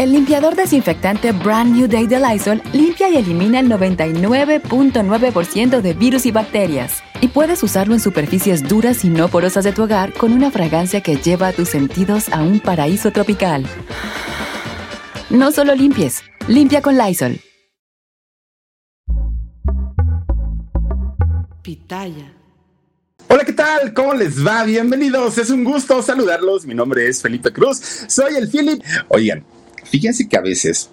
El limpiador desinfectante Brand New Day de Lysol limpia y elimina el 99.9% de virus y bacterias. Y puedes usarlo en superficies duras y no porosas de tu hogar con una fragancia que lleva a tus sentidos a un paraíso tropical. No solo limpies, limpia con Lysol. Pitaya. Hola, ¿qué tal? ¿Cómo les va? Bienvenidos. Es un gusto saludarlos. Mi nombre es Felipe Cruz. Soy el Philip. Oigan, fíjense que a veces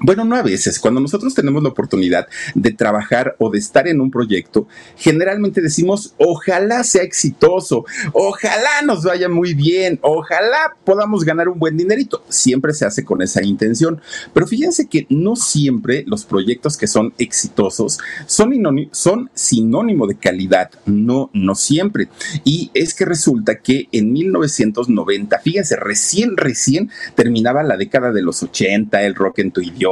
bueno, no a veces, cuando nosotros tenemos la oportunidad de trabajar o de estar en un proyecto, generalmente decimos, ojalá sea exitoso, ojalá nos vaya muy bien, ojalá podamos ganar un buen dinerito. Siempre se hace con esa intención. Pero fíjense que no siempre los proyectos que son exitosos son, son sinónimo de calidad, no, no siempre. Y es que resulta que en 1990, fíjense, recién, recién terminaba la década de los 80, el rock en tu idioma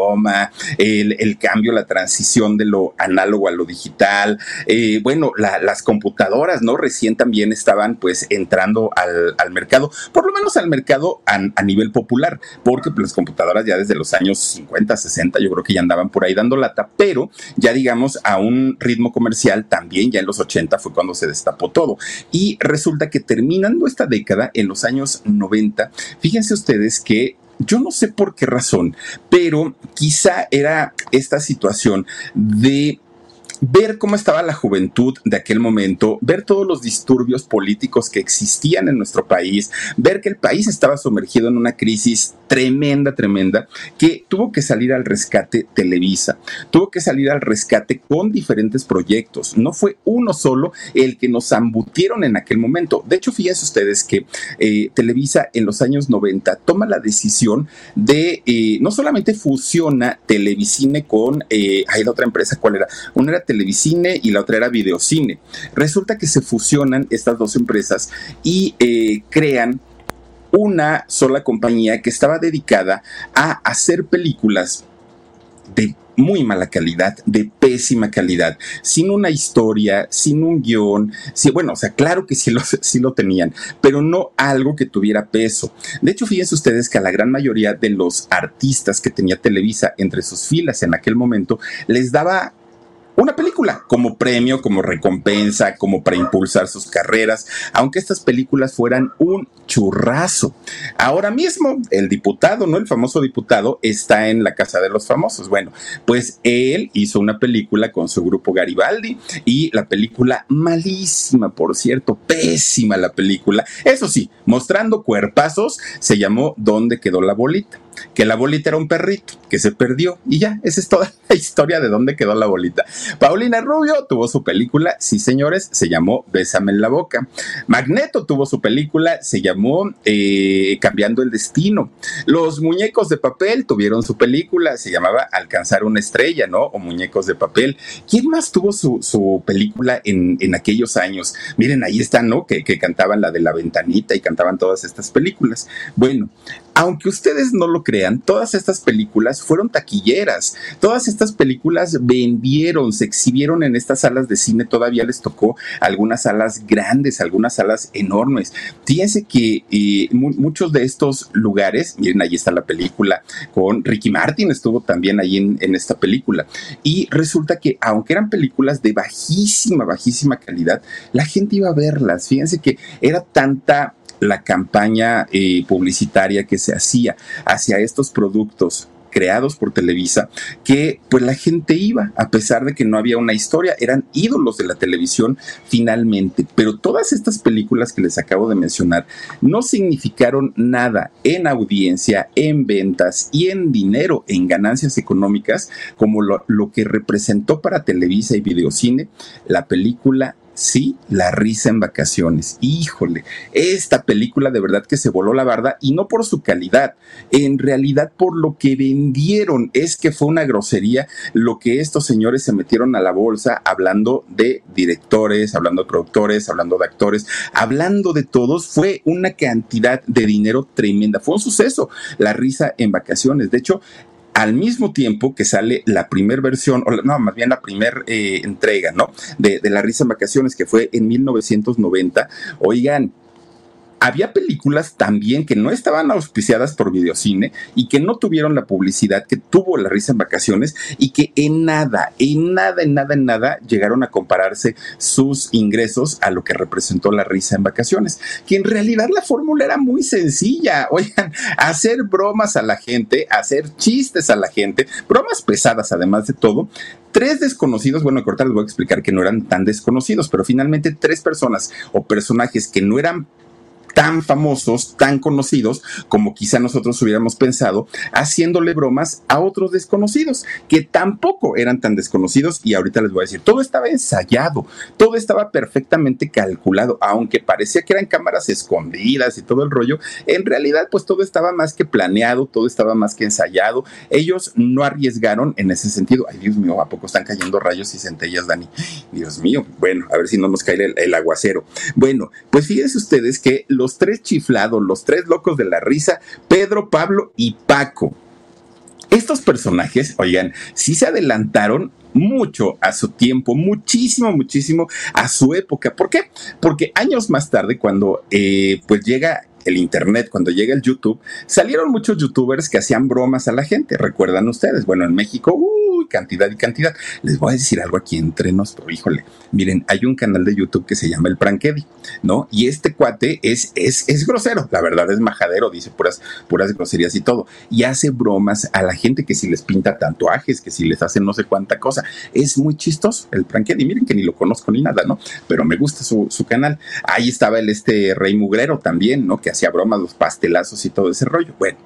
el, cambio, la transición de lo análogo a lo digital. Eh, bueno, las computadoras, ¿no? Recién también estaban pues entrando al, mercado, por lo menos al mercado a, nivel popular, porque pues, las computadoras ya desde los años 50, 60, yo creo que ya andaban por ahí dando lata, pero ya digamos a un ritmo comercial también, ya en los 80 fue cuando se destapó todo. Y resulta que terminando esta década, en los años 90, fíjense ustedes que yo no sé por qué razón, pero quizá era esta situación de ver cómo estaba la juventud de aquel momento, ver todos los disturbios políticos que existían en nuestro país, ver que el país estaba sumergido en una crisis tremenda, tremenda, que tuvo que salir al rescate Televisa, tuvo que salir al rescate con diferentes proyectos. No fue uno solo el que nos ambutieron en aquel momento. De hecho, fíjense ustedes que eh, Televisa en los años 90 toma la decisión de eh, no solamente fusiona Televisine con, eh, hay otra empresa, ¿cuál era? Una era Televisine y la otra era Videocine. Resulta que se fusionan estas dos empresas y eh, crean una sola compañía que estaba dedicada a hacer películas de muy mala calidad, de pésima calidad, sin una historia, sin un guion, bueno, o sea, claro que sí lo, sí lo tenían, pero no algo que tuviera peso. De hecho, fíjense ustedes que a la gran mayoría de los artistas que tenía Televisa entre sus filas en aquel momento, les daba una película como premio, como recompensa, como para impulsar sus carreras, aunque estas películas fueran un churrazo. Ahora mismo, el diputado, ¿no? El famoso diputado está en la Casa de los Famosos. Bueno, pues él hizo una película con su grupo Garibaldi y la película malísima, por cierto, pésima la película. Eso sí, mostrando cuerpazos, se llamó ¿Dónde quedó la bolita? Que la bolita era un perrito que se perdió y ya, esa es toda la historia de dónde quedó la bolita. Paulina Rubio tuvo su película, sí señores, se llamó Bésame en la boca. Magneto tuvo su película, se llamó eh, Cambiando el Destino. Los muñecos de papel tuvieron su película, se llamaba Alcanzar una estrella, ¿no? O Muñecos de papel. ¿Quién más tuvo su, película en, aquellos años? Miren, ahí están, ¿no? Que, que cantaban la de la ventanita y cantaban todas estas películas. Bueno, aunque ustedes no lo crean, todas estas películas fueron taquilleras. Todas estas películas vendieron, se exhibieron en estas salas de cine. Todavía les tocó algunas salas grandes, algunas salas enormes. Fíjense que eh, muchos de estos lugares, miren, ahí está la película con Ricky Martin, estuvo también ahí en, en esta película. Y resulta que, aunque eran películas de bajísima, bajísima calidad, la gente iba a verlas. Fíjense que era tanta la campaña eh, publicitaria que se hacía hacia estos productos creados por Televisa, que pues la gente iba, a pesar de que no había una historia, eran ídolos de la televisión finalmente. Pero todas estas películas que les acabo de mencionar no significaron nada en audiencia, en ventas y en dinero, en ganancias económicas, como lo, lo que representó para Televisa y Videocine la película Sí, La risa en vacaciones. Híjole, esta película de verdad que se voló la barda y no por su calidad, en realidad por lo que vendieron. Es que fue una grosería lo que estos señores se metieron a la bolsa hablando de directores, hablando de productores, hablando de actores, hablando de todos. Fue una cantidad de dinero tremenda. Fue un suceso la risa en vacaciones. De hecho, al mismo tiempo que sale la primera versión, o no, más bien la primera eh, entrega, ¿no? De, de La Risa en Vacaciones, que fue en 1990. Oigan, había películas también que no estaban auspiciadas por videocine y que no tuvieron la publicidad que tuvo La Risa en Vacaciones y que en nada, en nada, en nada, en nada llegaron a compararse sus ingresos a lo que representó La Risa en Vacaciones. Que en realidad la fórmula era muy sencilla. Oigan, hacer bromas a la gente, hacer chistes a la gente, bromas pesadas además de todo, tres desconocidos, bueno, cortar les voy a explicar que no eran tan desconocidos, pero finalmente tres personas o personajes que no eran tan famosos, tan conocidos, como quizá nosotros hubiéramos pensado, haciéndole bromas a otros desconocidos, que tampoco eran tan desconocidos y ahorita les voy a decir, todo estaba ensayado, todo estaba perfectamente calculado, aunque parecía que eran cámaras escondidas y todo el rollo, en realidad pues todo estaba más que planeado, todo estaba más que ensayado, ellos no arriesgaron en ese sentido, ay Dios mío, ¿a poco están cayendo rayos y centellas, Dani? Dios mío, bueno, a ver si no nos cae el, aguacero. Bueno, pues fíjense ustedes que los tres chiflados, los tres locos de la risa, Pedro, Pablo y Paco. Estos personajes, oigan, sí se adelantaron mucho a su tiempo, muchísimo, muchísimo a su época. ¿Por qué? Porque años más tarde, cuando eh, pues llega el Internet, cuando llega el YouTube, salieron muchos youtubers que hacían bromas a la gente. ¿Recuerdan ustedes? Bueno, en México, cantidad y cantidad. Les voy a decir algo aquí entre nos, híjole, miren, hay un canal de YouTube que se llama El Prankedi, ¿no? Y este cuate es, es, es grosero, la verdad es majadero, dice puras, puras groserías y todo. Y hace bromas a la gente que si les pinta tatuajes, que si les hace no sé cuánta cosa. Es muy chistoso el Prankedi. Miren que ni lo conozco ni nada, ¿no? Pero me gusta su, su canal. Ahí estaba el este Rey Mugrero también, ¿no? Que hacía bromas, los pastelazos y todo ese rollo. Bueno,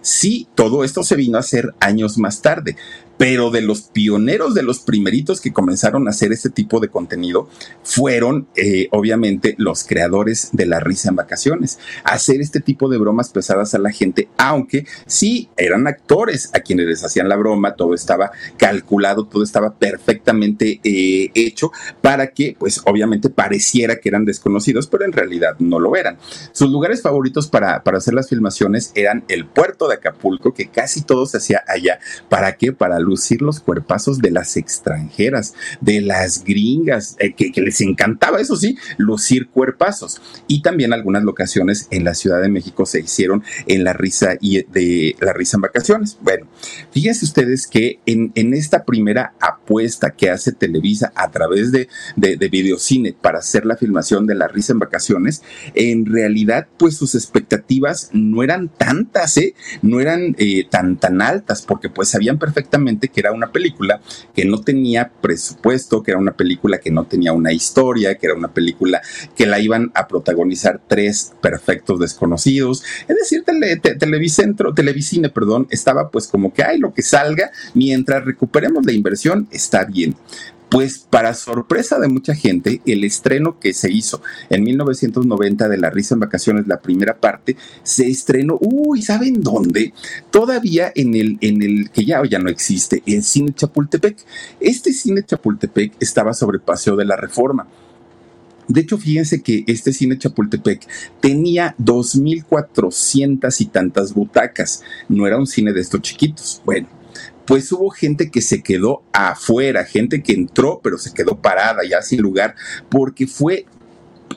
sí, todo esto se vino a hacer años más tarde, pero de los pioneros, de los primeritos que comenzaron a hacer este tipo de contenido, fueron eh, obviamente los creadores de la risa en vacaciones. Hacer este tipo de bromas pesadas a la gente, aunque sí eran actores a quienes les hacían la broma, todo estaba calculado, todo estaba perfectamente eh, hecho para que, pues obviamente pareciera que eran desconocidos, pero en realidad no lo eran. Sus lugares favoritos para, para hacer las filmaciones eran el puerto de Acapulco, que casi todo se hacía allá. ¿Para qué? Para lucir los cuerpazos de las extranjeras, de las gringas, eh, que, les encantaba, eso sí, lucir cuerpazos. Y también algunas locaciones en la Ciudad de México se hicieron en la risa y de la risa en vacaciones. Bueno, fíjense ustedes que en, esta primera apuesta que hace Televisa a través de, de, de videocine para hacer la filmación de la risa en vacaciones, en realidad, pues sus expectativas no eran tantas, ¿eh? No eran eh, tan, tan altas, porque pues sabían perfectamente que era una película que no tenía presupuesto, que era una película que no tenía una historia, que era una película que la iban a protagonizar tres perfectos desconocidos. Es decir, tele, Televicentro, Televicine, perdón, estaba pues como que hay lo que salga, mientras recuperemos la inversión, está bien. Pues para sorpresa de mucha gente, el estreno que se hizo en 1990 de La Risa en Vacaciones, la primera parte, se estrenó, uy, ¿saben dónde? Todavía en el, en el que ya, ya no existe, el Cine Chapultepec. Este Cine Chapultepec estaba sobre Paseo de la Reforma. De hecho, fíjense que este cine Chapultepec tenía 2.400 y tantas butacas. No era un cine de estos chiquitos. Bueno, pues hubo gente que se quedó afuera, gente que entró pero se quedó parada ya sin lugar, porque fue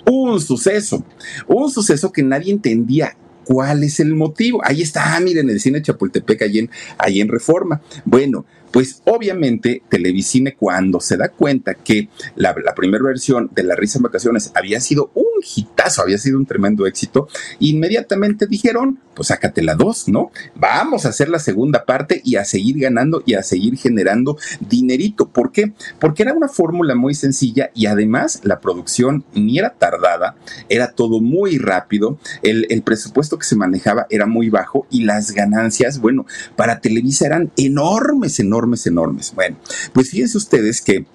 un suceso, un suceso que nadie entendía cuál es el motivo. Ahí está, miren, el cine Chapultepec, ahí en, ahí en Reforma. Bueno, pues obviamente Televisine cuando se da cuenta que la, primera versión de La Risa en Vacaciones había sido un hitazo, había sido un tremendo éxito, inmediatamente dijeron, pues sácate la dos, ¿no? Vamos a hacer la segunda parte y a seguir ganando y a seguir generando dinerito. ¿Por qué? Porque era una fórmula muy sencilla y además la producción ni era tardada, era todo muy rápido, el, el presupuesto que se manejaba era muy bajo y las ganancias, bueno, para Televisa eran enormes, enormes enormes, enormes. Bueno, pues fíjense ustedes que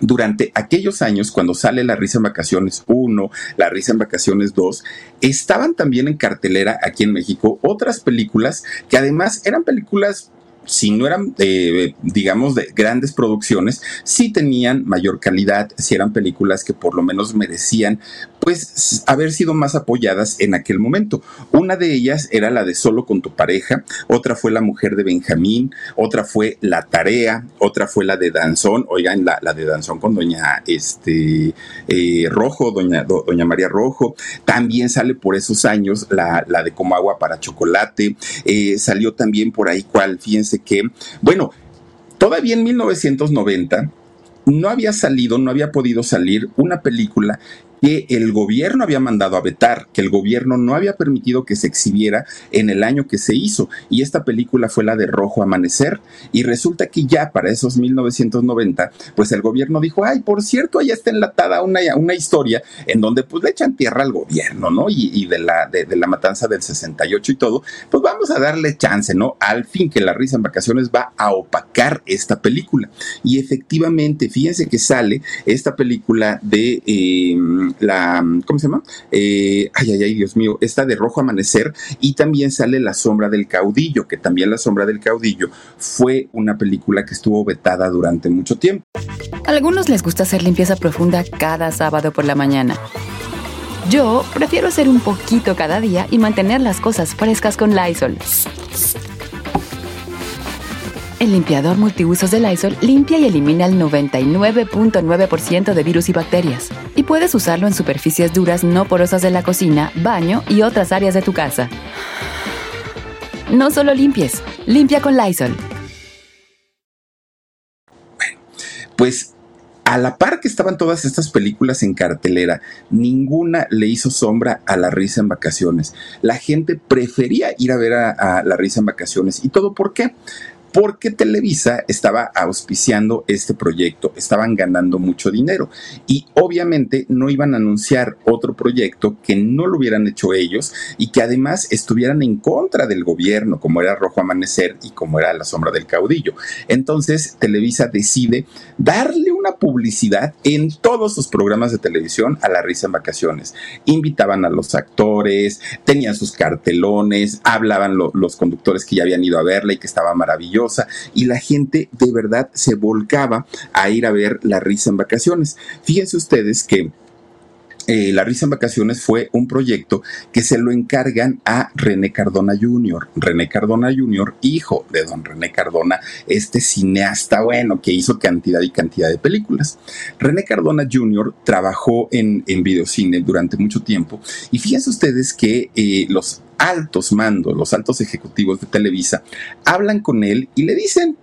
durante aquellos años, cuando sale La Risa en Vacaciones 1, La Risa en Vacaciones 2, estaban también en cartelera aquí en México otras películas que además eran películas si no eran, eh, digamos, de grandes producciones, sí tenían mayor calidad, si eran películas que por lo menos merecían, pues, haber sido más apoyadas en aquel momento. Una de ellas era la de Solo con tu pareja, otra fue La mujer de Benjamín, otra fue La tarea, otra fue la de Danzón, oigan, la, la de Danzón con doña este, eh, Rojo, doña, doña María Rojo, también sale por esos años la, la de Como agua para chocolate, eh, salió también por ahí cual, fíjense, que, bueno, todavía en 1990 no había salido, no había podido salir una película que el gobierno había mandado a vetar, que el gobierno no había permitido que se exhibiera en el año que se hizo. Y esta película fue la de Rojo Amanecer. Y resulta que ya para esos 1990, pues el gobierno dijo, ay, por cierto, ahí está enlatada una, una historia en donde pues le echan tierra al gobierno, ¿no? Y, de, la, de, la matanza del 68 y todo, pues vamos a darle chance, ¿no? Al fin que la risa en vacaciones va a opacar esta película. Y efectivamente, fíjense que sale esta película de... Eh, la, ¿cómo se llama? Eh, ay, ay, ay, Dios mío, esta de Rojo Amanecer y también sale La Sombra del Caudillo, que también La Sombra del Caudillo fue una película que estuvo vetada durante mucho tiempo. A algunos les gusta hacer limpieza profunda cada sábado por la mañana. Yo prefiero hacer un poquito cada día y mantener las cosas frescas con Lysol. El limpiador multiusos de Lysol limpia y elimina el 99.9% de virus y bacterias. Y puedes usarlo en superficies duras no porosas de la cocina, baño y otras áreas de tu casa. No solo limpies, limpia con Lysol. Bueno, pues a la par que estaban todas estas películas en cartelera, ninguna le hizo sombra a La Risa en Vacaciones. La gente prefería ir a ver a, a La Risa en Vacaciones. ¿Y todo por qué? Porque Televisa estaba auspiciando este proyecto, estaban ganando mucho dinero y obviamente no iban a anunciar otro proyecto que no lo hubieran hecho ellos y que además estuvieran en contra del gobierno, como era Rojo Amanecer y como era La Sombra del Caudillo. Entonces Televisa decide darle una publicidad en todos sus programas de televisión a la risa en vacaciones. Invitaban a los actores, tenían sus cartelones, hablaban los conductores que ya habían ido a verla y que estaba maravilloso y la gente de verdad se volcaba a ir a ver La Risa en Vacaciones. Fíjense ustedes que eh, la Risa en Vacaciones fue un proyecto que se lo encargan a René Cardona Jr. René Cardona Jr., hijo de don René Cardona, este cineasta bueno que hizo cantidad y cantidad de películas. René Cardona Jr. trabajó en, en videocine durante mucho tiempo y fíjense ustedes que eh, los altos mandos, los altos ejecutivos de Televisa, hablan con él y le dicen,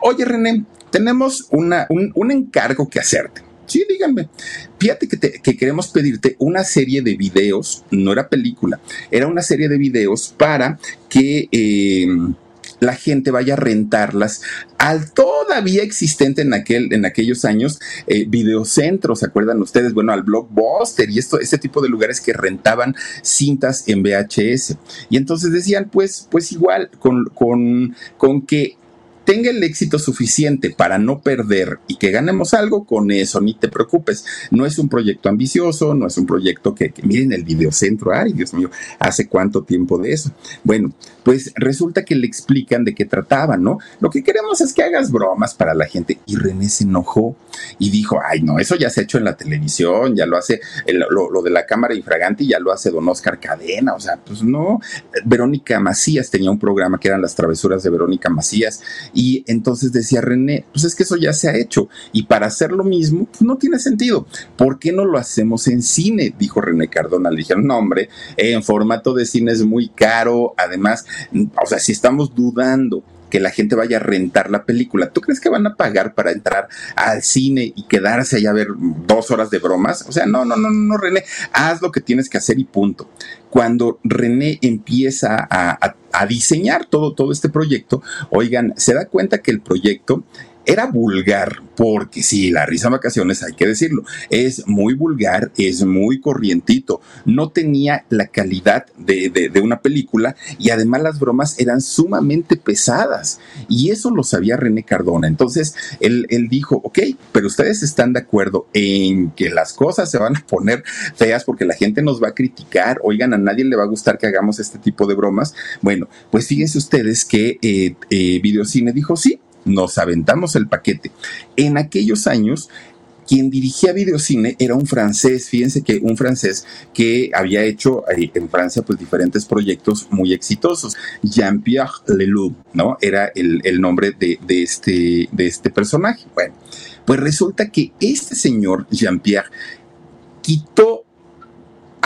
oye René, tenemos una, un, encargo que hacerte. Sí, díganme. Fíjate que, que, queremos pedirte una serie de videos, no era película, era una serie de videos para que... Eh, la gente vaya a rentarlas al todavía existente en, aquel, en aquellos años eh, videocentros, ¿se acuerdan ustedes? Bueno, al Blockbuster y esto, este tipo de lugares que rentaban cintas en VHS. Y entonces decían, pues, pues igual, con, con, con que tenga el éxito suficiente para no perder y que ganemos algo, con eso ni te preocupes. No es un proyecto ambicioso, no es un proyecto que, miren el videocentro, ay Dios mío, hace cuánto tiempo de eso. Bueno, pues resulta que le explican de qué trataba, ¿no? Lo que queremos es que hagas bromas para la gente. Y René se enojó y dijo, ay no, eso ya se ha hecho en la televisión, ya lo hace, lo, lo de la cámara infragante ya lo hace don Oscar Cadena, o sea, pues no. Verónica Macías tenía un programa que eran las travesuras de Verónica Macías y entonces decía René, pues es que eso ya se ha hecho y para hacer lo mismo pues no tiene sentido. ¿Por qué no lo hacemos en cine? Dijo René Cardona. Le dijeron, no hombre, en formato de cine es muy caro. Además, o sea, si estamos dudando que la gente vaya a rentar la película. ¿Tú crees que van a pagar para entrar al cine y quedarse allá a ver dos horas de bromas? O sea, no, no, no, no, René, haz lo que tienes que hacer y punto. Cuando René empieza a, diseñar todo, todo este proyecto, oigan, se da cuenta que el proyecto era vulgar, porque sí, la risa en vacaciones, hay que decirlo, es muy vulgar, es muy corrientito, no tenía la calidad de, de, una película y además las bromas eran sumamente pesadas y eso lo sabía René Cardona. Entonces él, él dijo, ok, pero ustedes están de acuerdo en que las cosas se van a poner feas porque la gente nos va a criticar, oigan, a nadie le va a gustar que hagamos este tipo de bromas. Bueno, pues fíjense ustedes que eh, eh, Videocine dijo, sí, nos aventamos el paquete. En aquellos años, quien dirigía videocine era un francés, fíjense que un francés que había hecho eh, en Francia pues diferentes proyectos muy exitosos. Jean-Pierre Leloup, ¿no? Era el, nombre de, de, este, de este personaje. Bueno, pues resulta que este señor Jean-Pierre quitó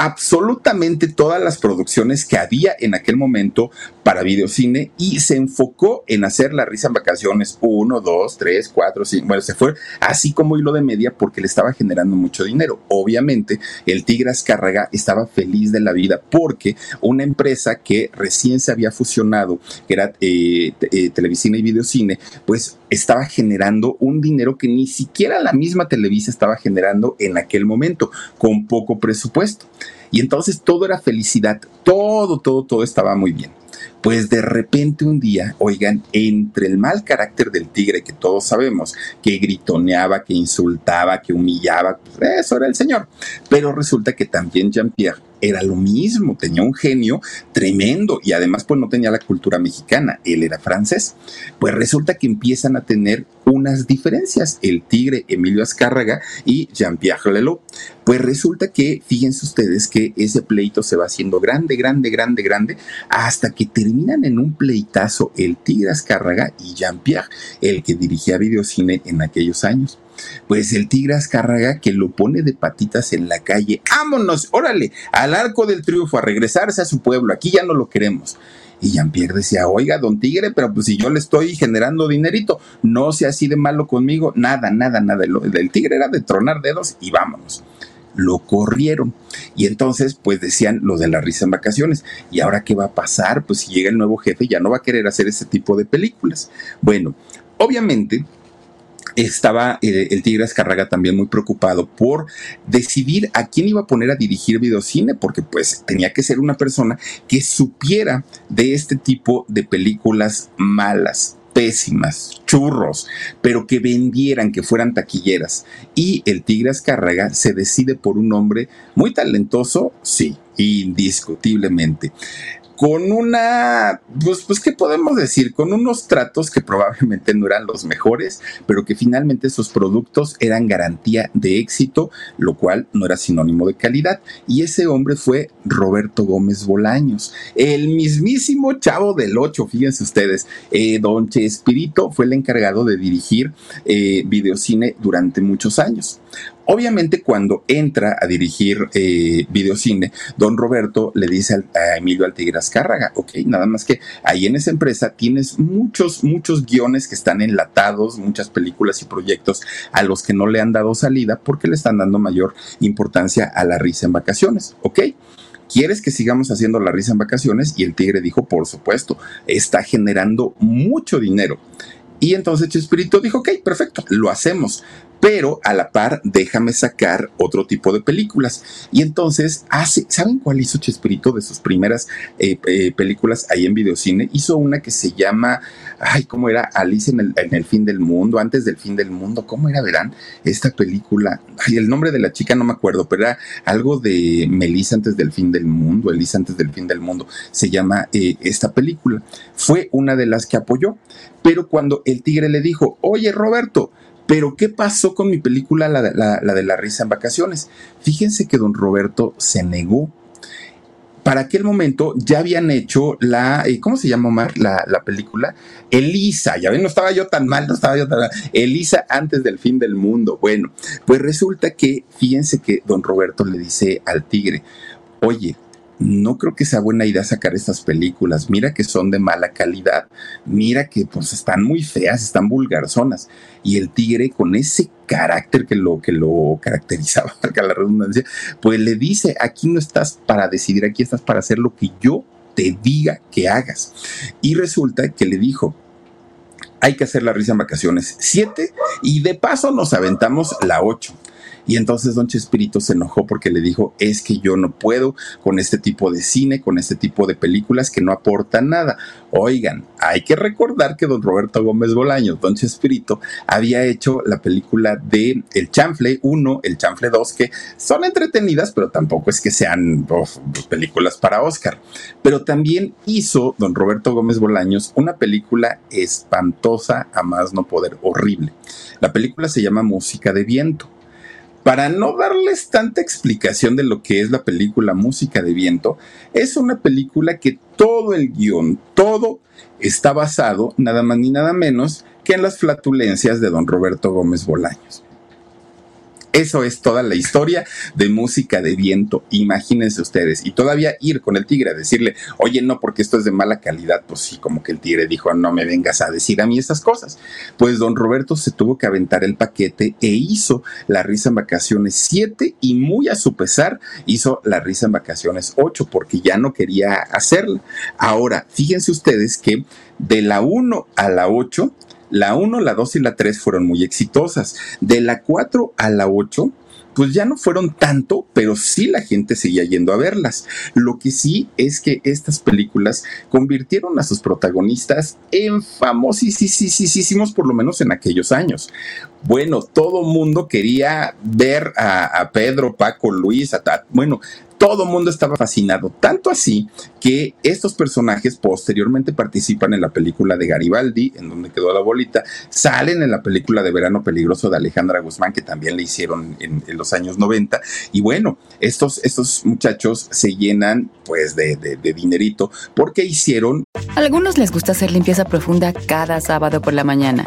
absolutamente todas las producciones que había en aquel momento para videocine y se enfocó en hacer la risa en vacaciones uno, dos, tres, cuatro, cinco. Bueno, se fue así como hilo de media porque le estaba generando mucho dinero. Obviamente, el Tigre Azcárraga estaba feliz de la vida porque una empresa que recién se había fusionado, que era eh, eh, Televicine y Videocine, pues estaba generando un dinero que ni siquiera la misma Televisa estaba generando en aquel momento, con poco presupuesto. Y entonces todo era felicidad, todo, todo, todo estaba muy bien. Pues de repente un día, oigan, entre el mal carácter del tigre que todos sabemos, que gritoneaba, que insultaba, que humillaba, pues eso era el señor. Pero resulta que también Jean-Pierre era lo mismo, tenía un genio tremendo y además pues no tenía la cultura mexicana, él era francés. Pues resulta que empiezan a tener unas diferencias, el tigre Emilio Azcárraga y Jean-Pierre Lelot. Pues resulta que, fíjense ustedes que ese pleito se va haciendo grande, grande, grande, grande, hasta que terminan en un pleitazo el tigre Azcárraga y Jean-Pierre, el que dirigía videocine en aquellos años pues el tigre Azcárraga que lo pone de patitas en la calle, vámonos, órale, al arco del triunfo, a regresarse a su pueblo, aquí ya no lo queremos. Y Jean-Pierre decía, oiga, don Tigre, pero pues si yo le estoy generando dinerito, no sea así de malo conmigo, nada, nada, nada. El tigre era de tronar dedos y vámonos. Lo corrieron. Y entonces, pues decían lo de la risa en vacaciones. ¿Y ahora qué va a pasar? Pues si llega el nuevo jefe, ya no va a querer hacer ese tipo de películas. Bueno, obviamente, estaba eh, el Tigre Azcarraga también muy preocupado por decidir a quién iba a poner a dirigir videocine, porque pues tenía que ser una persona que supiera de este tipo de películas malas, pésimas, churros, pero que vendieran, que fueran taquilleras. Y el Tigre Azcárraga se decide por un hombre muy talentoso, sí, indiscutiblemente con una, pues, pues, ¿qué podemos decir? Con unos tratos que probablemente no eran los mejores, pero que finalmente sus productos eran garantía de éxito, lo cual no era sinónimo de calidad. Y ese hombre fue Roberto Gómez Bolaños, el mismísimo chavo del 8, fíjense ustedes. Eh, don Chespirito fue el encargado de dirigir eh, videocine durante muchos años. Obviamente cuando entra a dirigir eh, videocine, don Roberto le dice a Emilio Altigras Cárraga, ok, nada más que ahí en esa empresa tienes muchos, muchos guiones que están enlatados, muchas películas y proyectos a los que no le han dado salida porque le están dando mayor importancia a la risa en vacaciones, ok. ¿Quieres que sigamos haciendo la risa en vacaciones? Y el tigre dijo, por supuesto, está generando mucho dinero. Y entonces Chespirito dijo, ok, perfecto, lo hacemos pero a la par déjame sacar otro tipo de películas. Y entonces hace, ¿saben cuál hizo Chespirito de sus primeras eh, eh, películas ahí en videocine? Hizo una que se llama, ay, ¿cómo era? Alice en el, fin del mundo, antes del fin del mundo, ¿cómo era, verán? Esta película, ay, el nombre de la chica no me acuerdo, pero era algo de Melissa antes del fin del mundo, Elisa antes del fin del mundo, se llama eh, esta película. Fue una de las que apoyó, pero cuando el tigre le dijo, oye Roberto, pero, ¿qué pasó con mi película, la, de la risa en vacaciones? Fíjense que don Roberto se negó. Para aquel momento ya habían hecho la, eh, ¿cómo se llama Omar? La, la, película. Elisa, ya ven, no estaba yo tan mal, no estaba yo tan mal. Elisa antes del fin del mundo. Bueno, pues resulta que, fíjense que don Roberto le dice al tigre, oye, no creo que sea buena idea sacar estas películas. Mira que son de mala calidad. Mira que pues están muy feas, están vulgarzonas. Y el tigre con ese carácter que lo, que lo caracterizaba, para la redundancia, pues le dice, aquí no estás para decidir, aquí estás para hacer lo que yo te diga que hagas. Y resulta que le dijo, hay que hacer la risa en vacaciones 7 y de paso nos aventamos la 8. Y entonces don Chespirito se enojó porque le dijo, es que yo no puedo con este tipo de cine, con este tipo de películas que no aportan nada. Oigan, hay que recordar que don Roberto Gómez Bolaños, don Chespirito, había hecho la película de El Chanfle 1, El Chanfle 2, que son entretenidas, pero tampoco es que sean películas para Oscar. Pero también hizo don Roberto Gómez Bolaños una película espantosa, a más no poder, horrible. La película se llama Música de Viento para no darles tanta explicación de lo que es la película Música de Viento, es una película que todo el guion, todo está basado nada más ni nada menos que en las flatulencias de don Roberto Gómez Bolaños. Eso es toda la historia de música de viento. Imagínense ustedes. Y todavía ir con el tigre a decirle, oye, no, porque esto es de mala calidad. Pues sí, como que el tigre dijo, no me vengas a decir a mí estas cosas. Pues don Roberto se tuvo que aventar el paquete e hizo la risa en vacaciones 7 y muy a su pesar hizo la risa en vacaciones 8 porque ya no quería hacerla. Ahora, fíjense ustedes que de la 1 a la 8 la 1, la 2 y la 3 fueron muy exitosas. De la 4 a la 8, pues ya no fueron tanto, pero sí la gente seguía yendo a verlas. Lo que sí es que estas películas convirtieron a sus protagonistas en famosísimos, por lo menos en aquellos años. Bueno, todo mundo quería ver a, Pedro, Paco, Luis, a, bueno, todo mundo estaba fascinado, tanto así que estos personajes posteriormente participan en la película de Garibaldi, en donde quedó la bolita, salen en la película de Verano Peligroso de Alejandra Guzmán, que también le hicieron en, los años 90, y bueno, estos, estos muchachos se llenan pues de, de dinerito porque hicieron... A algunos les gusta hacer limpieza profunda cada sábado por la mañana.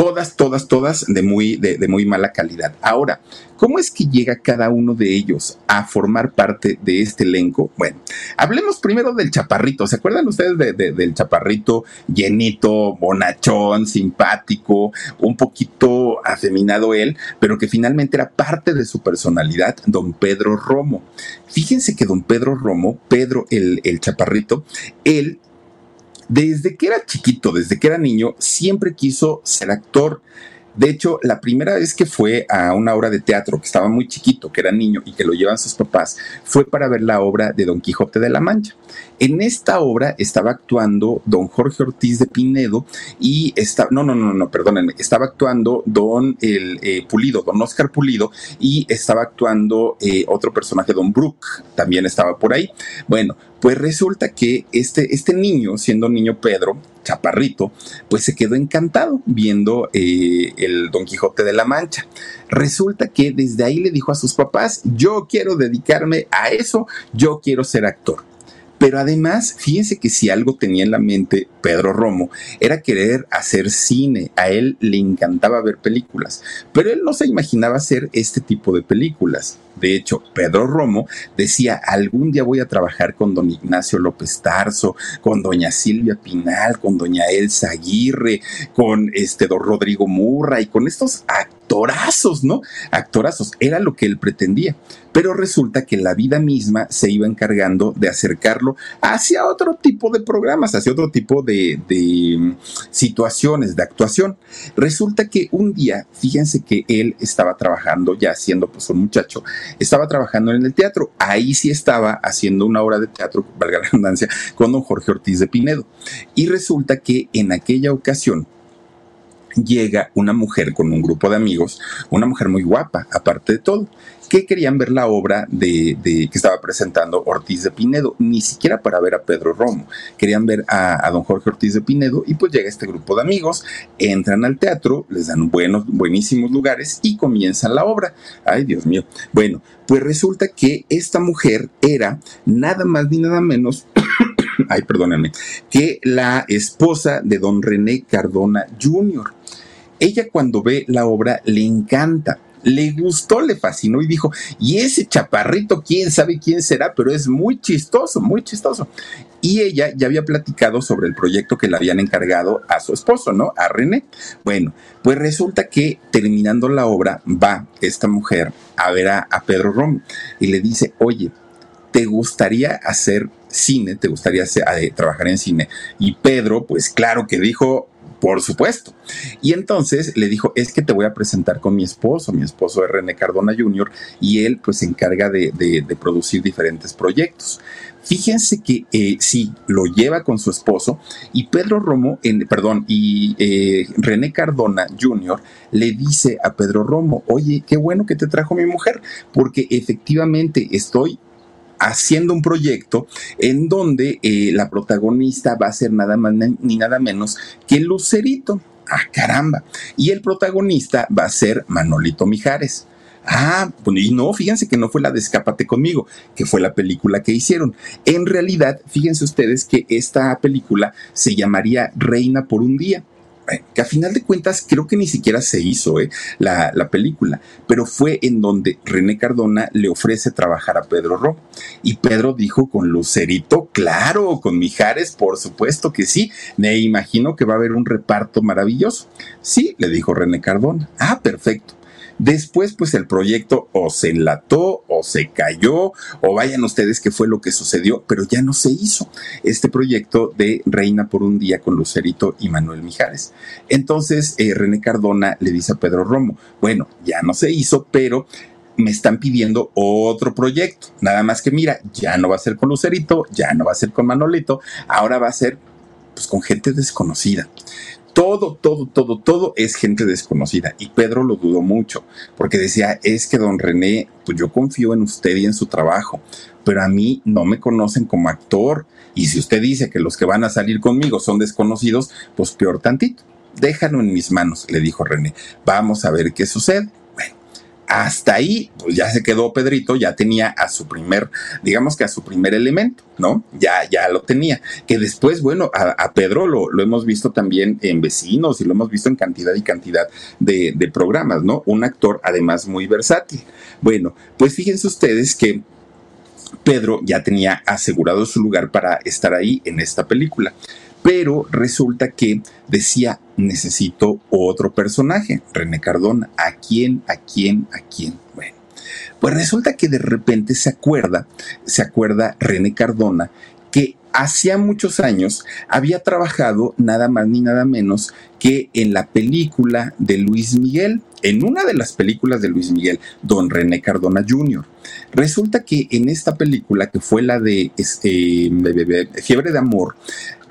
todas, todas, todas de muy, de, muy mala calidad. Ahora, ¿cómo es que llega cada uno de ellos a formar parte de este elenco? Bueno, hablemos primero del chaparrito. ¿Se acuerdan ustedes del chaparrito llenito, bonachón, simpático, un poquito afeminado él, pero que finalmente era parte de su personalidad, don Pedro Romo? Fíjense que don Pedro Romo, Pedro el, el chaparrito, él desde que era chiquito, desde que era niño, siempre quiso ser actor. De hecho, la primera vez que fue a una obra de teatro, que estaba muy chiquito, que era niño y que lo llevan sus papás, fue para ver la obra de Don Quijote de la Mancha. En esta obra estaba actuando don Jorge Ortiz de Pinedo y estaba, no, no, no, no, perdónenme, estaba actuando don el, eh, Pulido, don Oscar Pulido y estaba actuando eh, otro personaje, don Brooke, también estaba por ahí. Bueno, pues resulta que este, este niño, siendo niño Pedro, chaparrito, pues se quedó encantado viendo eh, el Don Quijote de la Mancha. Resulta que desde ahí le dijo a sus papás, yo quiero dedicarme a eso, yo quiero ser actor. Pero además, fíjense que si algo tenía en la mente Pedro Romo, era querer hacer cine. A él le encantaba ver películas, pero él no se imaginaba hacer este tipo de películas. De hecho, Pedro Romo decía, algún día voy a trabajar con don Ignacio López Tarso, con doña Silvia Pinal, con doña Elsa Aguirre, con este don Rodrigo Murra y con estos actorazos, ¿no? Actorazos, era lo que él pretendía. Pero resulta que la vida misma se iba encargando de acercarlo hacia otro tipo de programas, hacia otro tipo de, mm, situaciones, de actuación. Resulta que un día, fíjense que él estaba trabajando, ya siendo pues un muchacho, estaba trabajando en el teatro. Ahí sí estaba haciendo una obra de teatro, valga la redundancia, con don Jorge Ortiz de Pinedo. Y resulta que en aquella ocasión, llega una mujer con un grupo de amigos, una mujer muy guapa, aparte de todo, que querían ver la obra de, que estaba presentando Ortiz de Pinedo, ni siquiera para ver a Pedro Romo, querían ver a, don Jorge Ortiz de Pinedo y pues llega este grupo de amigos, entran al teatro, les dan buenos, buenísimos lugares y comienzan la obra. Ay, Dios mío. Bueno, pues resulta que esta mujer era nada más ni nada menos ay, perdónenme, que la esposa de don René Cardona Jr. Ella cuando ve la obra le encanta, le gustó, le fascinó y dijo, y ese chaparrito, quién sabe quién será, pero es muy chistoso, muy chistoso. Y ella ya había platicado sobre el proyecto que le habían encargado a su esposo, ¿no? A René. Bueno, pues resulta que terminando la obra va esta mujer a ver a, Pedro Rom y le dice, oye, ¿te gustaría hacer cine? ¿Te gustaría eh, trabajar en cine? Y Pedro, pues claro que dijo, por supuesto. Y entonces le dijo, es que te voy a presentar con mi esposo, mi esposo es René Cardona Jr., y él pues se encarga de, producir diferentes proyectos. Fíjense que eh, sí, lo lleva con su esposo y Pedro Romo, en, perdón, y eh, René Cardona Jr. le dice a Pedro Romo, oye, qué bueno que te trajo mi mujer, porque efectivamente estoy haciendo un proyecto en donde eh, la protagonista va a ser nada más ni nada menos que Lucerito. Ah, caramba. Y el protagonista va a ser Manolito Mijares. Ah, y no, fíjense que no fue la de Escápate conmigo, que fue la película que hicieron. En realidad, fíjense ustedes que esta película se llamaría Reina por un día que a final de cuentas creo que ni siquiera se hizo eh, la, película, pero fue en donde René Cardona le ofrece trabajar a Pedro Ro. Y Pedro dijo con Lucerito, claro, con Mijares, por supuesto que sí, me imagino que va a haber un reparto maravilloso. Sí, le dijo René Cardona. Ah, perfecto. Después, pues el proyecto o se enlató o se cayó o vayan ustedes qué fue lo que sucedió, pero ya no se hizo este proyecto de Reina por un día con Lucerito y Manuel Mijares. Entonces, eh, René Cardona le dice a Pedro Romo, bueno, ya no se hizo, pero me están pidiendo otro proyecto. Nada más que mira, ya no va a ser con Lucerito, ya no va a ser con Manolito, ahora va a ser pues con gente desconocida todo, todo, todo, todo es gente desconocida. Y Pedro lo dudó mucho, porque decía, es que don René, pues yo confío en usted y en su trabajo, pero a mí no me conocen como actor. Y si usted dice que los que van a salir conmigo son desconocidos, pues peor tantito. Déjalo en mis manos, le dijo René. Vamos a ver qué sucede hasta ahí, pues ya se quedó Pedrito, ya tenía a su primer, digamos que a su primer elemento, ¿no? Ya, ya lo tenía. Que después, bueno, a, Pedro lo, lo, hemos visto también en Vecinos y lo hemos visto en cantidad y cantidad de, de programas, ¿no? Un actor además muy versátil. Bueno, pues fíjense ustedes que Pedro ya tenía asegurado su lugar para estar ahí en esta película pero resulta que decía, necesito otro personaje, René Cardona, ¿a quién, a quién, a quién? Bueno, pues resulta que de repente se acuerda, se acuerda René Cardona que hacía muchos años había trabajado nada más ni nada menos que en la película de Luis Miguel, en una de las películas de Luis Miguel, don René Cardona Jr. Resulta que en esta película, que fue la de este, Fiebre de Amor,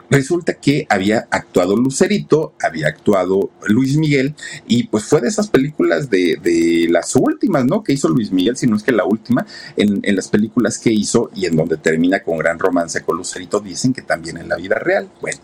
Resulta que había actuado Lucerito, había actuado Luis Miguel, y pues fue de esas películas de, las últimas, ¿no? Que hizo Luis Miguel, si no es que la última, en, en, las películas que hizo y en donde termina con gran romance con Lucerito, dicen que también en la vida real. Bueno,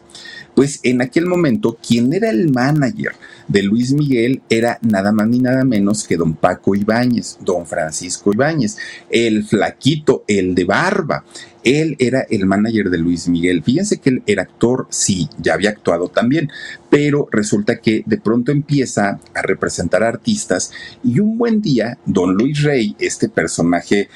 pues en aquel momento, quien era el manager de Luis Miguel era nada más ni nada menos que don Paco Ibáñez, don Francisco Ibáñez, el flaquito, el de barba. Él era el manager de Luis Miguel. Fíjense que él era actor, sí, ya había actuado también, pero resulta que de pronto empieza a representar artistas y un buen día, don Luis Rey, este personaje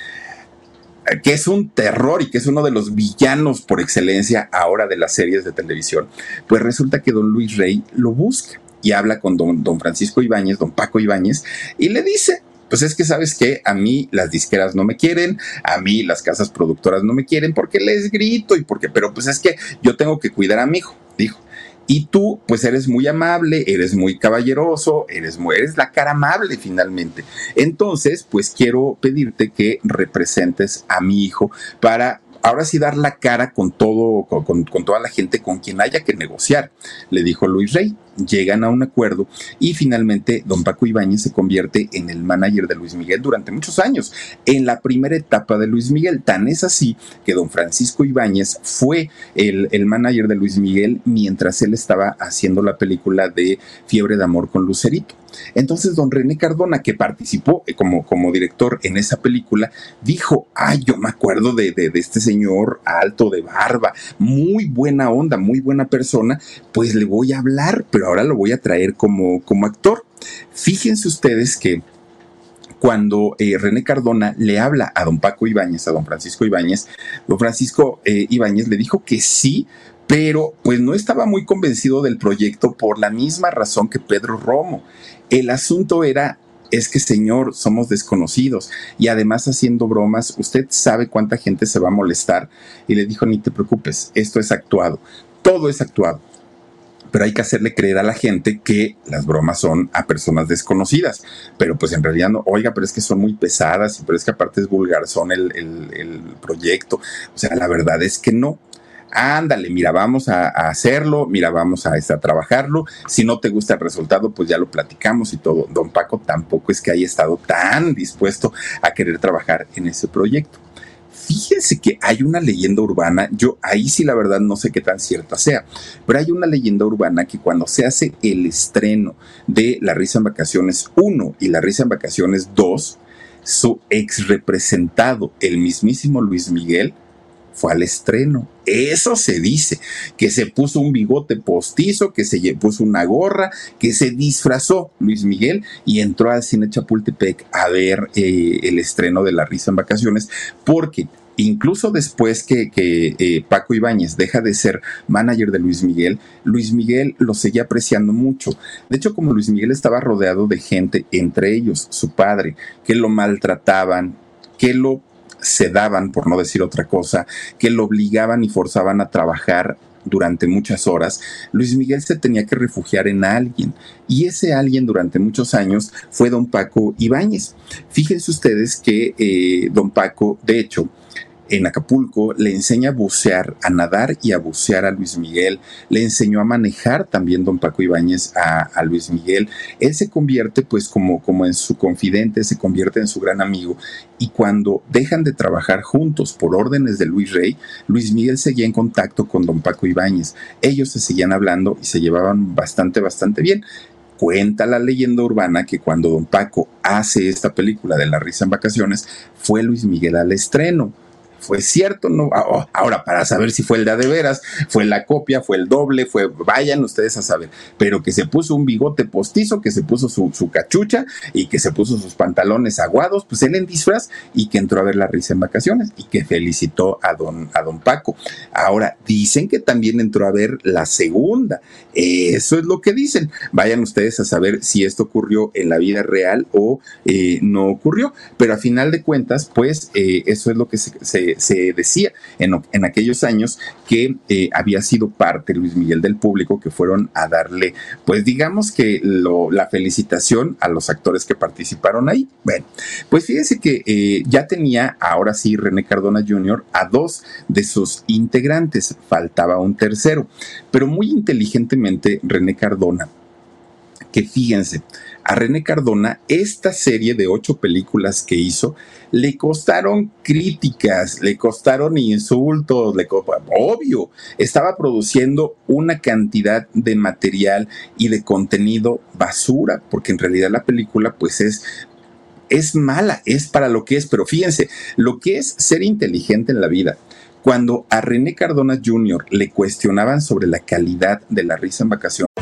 que es un terror y que es uno de los villanos por excelencia ahora de las series de televisión, pues resulta que don Luis Rey lo busca y habla con don, don Francisco Ibáñez, don Paco Ibáñez, y le dice, pues es que sabes que a mí las disqueras no me quieren, a mí las casas productoras no me quieren porque les grito y porque, pero pues es que yo tengo que cuidar a mi hijo, dijo. Y tú, pues eres muy amable, eres muy caballeroso, eres, muy, eres la cara amable finalmente. Entonces, pues quiero pedirte que representes a mi hijo para ahora sí dar la cara con todo, con, toda la gente con quien haya que negociar, le dijo Luis Rey. Llegan a un acuerdo y finalmente don Paco Ibáñez se convierte en el manager de Luis Miguel durante muchos años, en la primera etapa de Luis Miguel. Tan es así que don Francisco Ibáñez fue el, el manager de Luis Miguel mientras él estaba haciendo la película de Fiebre de Amor con Lucerito. Entonces, don René Cardona, que participó eh, como, como director en esa película, dijo, ay, yo me acuerdo de, de, este señor alto de barba, muy buena onda, muy buena persona, pues le voy a hablar, pero ahora lo voy a traer como, como actor. Fíjense ustedes que cuando eh, René Cardona le habla a don Paco Ibáñez, a don Francisco Ibáñez, don Francisco eh, Ibáñez le dijo que sí, pero pues no estaba muy convencido del proyecto por la misma razón que Pedro Romo. El asunto era es que señor, somos desconocidos y además haciendo bromas, usted sabe cuánta gente se va a molestar y le dijo, ni te preocupes, esto es actuado, todo es actuado pero hay que hacerle creer a la gente que las bromas son a personas desconocidas. Pero pues en realidad no, oiga, pero es que son muy pesadas, y pero es que aparte es vulgar, son el, el, proyecto. O sea, la verdad es que no. Ándale, mira, vamos a, hacerlo, mira, vamos a, a, trabajarlo. Si no te gusta el resultado, pues ya lo platicamos y todo. Don Paco tampoco es que haya estado tan dispuesto a querer trabajar en ese proyecto fíjense que hay una leyenda urbana, yo ahí sí la verdad no sé qué tan cierta sea, pero hay una leyenda urbana que cuando se hace el estreno de La Risa en Vacaciones 1 y La Risa en Vacaciones 2, su ex representado, el mismísimo Luis Miguel, fue al estreno. Eso se dice, que se puso un bigote postizo, que se puso una gorra, que se disfrazó Luis Miguel y entró al cine Chapultepec a ver eh, el estreno de La Risa en Vacaciones, porque incluso después que, eh, Paco Ibáñez deja de ser manager de Luis Miguel, Luis Miguel lo seguía apreciando mucho. De hecho, como Luis Miguel estaba rodeado de gente, entre ellos su padre, que lo maltrataban, que lo sedaban, por no decir otra cosa, que lo obligaban y forzaban a trabajar durante muchas horas, Luis Miguel se tenía que refugiar en alguien. Y ese alguien durante muchos años fue don Paco Ibáñez. Fíjense ustedes que eh, don Paco, de hecho, en Acapulco, le enseña a bucear, a nadar y a bucear a Luis Miguel, le enseñó a manejar también don Paco Ibáñez a, Luis Miguel, él se convierte pues como, como en su confidente, se convierte en su gran amigo. Y cuando dejan de trabajar juntos por órdenes de Luis Rey, Luis Miguel seguía en contacto con don Paco Ibáñez, ellos se seguían hablando y se llevaban bastante, bastante bien. Cuenta la leyenda urbana que cuando don Paco hace esta película de La risa en vacaciones, fue Luis Miguel al estreno fue cierto, no. Ah, oh, ahora, para saber si fue el de, de veras, fue la copia, fue el doble, fue, vayan ustedes a saber, pero que se puso un bigote postizo, que se puso su, cachucha y que se puso sus pantalones aguados, pues él en disfraz y que entró a ver la risa en vacaciones y que felicitó a don, a don Paco. Ahora, dicen que también entró a ver la segunda. Eso es lo que dicen. Vayan ustedes a saber si esto ocurrió en la vida real o eh, no ocurrió. Pero a final de cuentas, pues eh, eso es lo que se, decía en, aquellos años que eh, había sido parte Luis Miguel del público que fueron a darle, pues digamos que la felicitación a los actores que participaron ahí. Bueno, pues fíjense que eh, ya tenía ahora sí René Cardona Jr. a dos de sus integrantes, faltaba un tercero, pero muy inteligentemente René Cardona que fíjense, a René Cardona esta serie de ocho películas que hizo le costaron críticas, le costaron insultos, le obvio, estaba produciendo una cantidad de material y de contenido basura, porque en realidad la película pues es es mala, es para lo que es, pero fíjense, lo que es ser inteligente en la vida, cuando a René Cardona Jr. le cuestionaban sobre la calidad de la risa en vacación.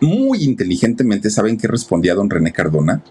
Muy inteligentemente, ¿saben qué respondía don René Cardona?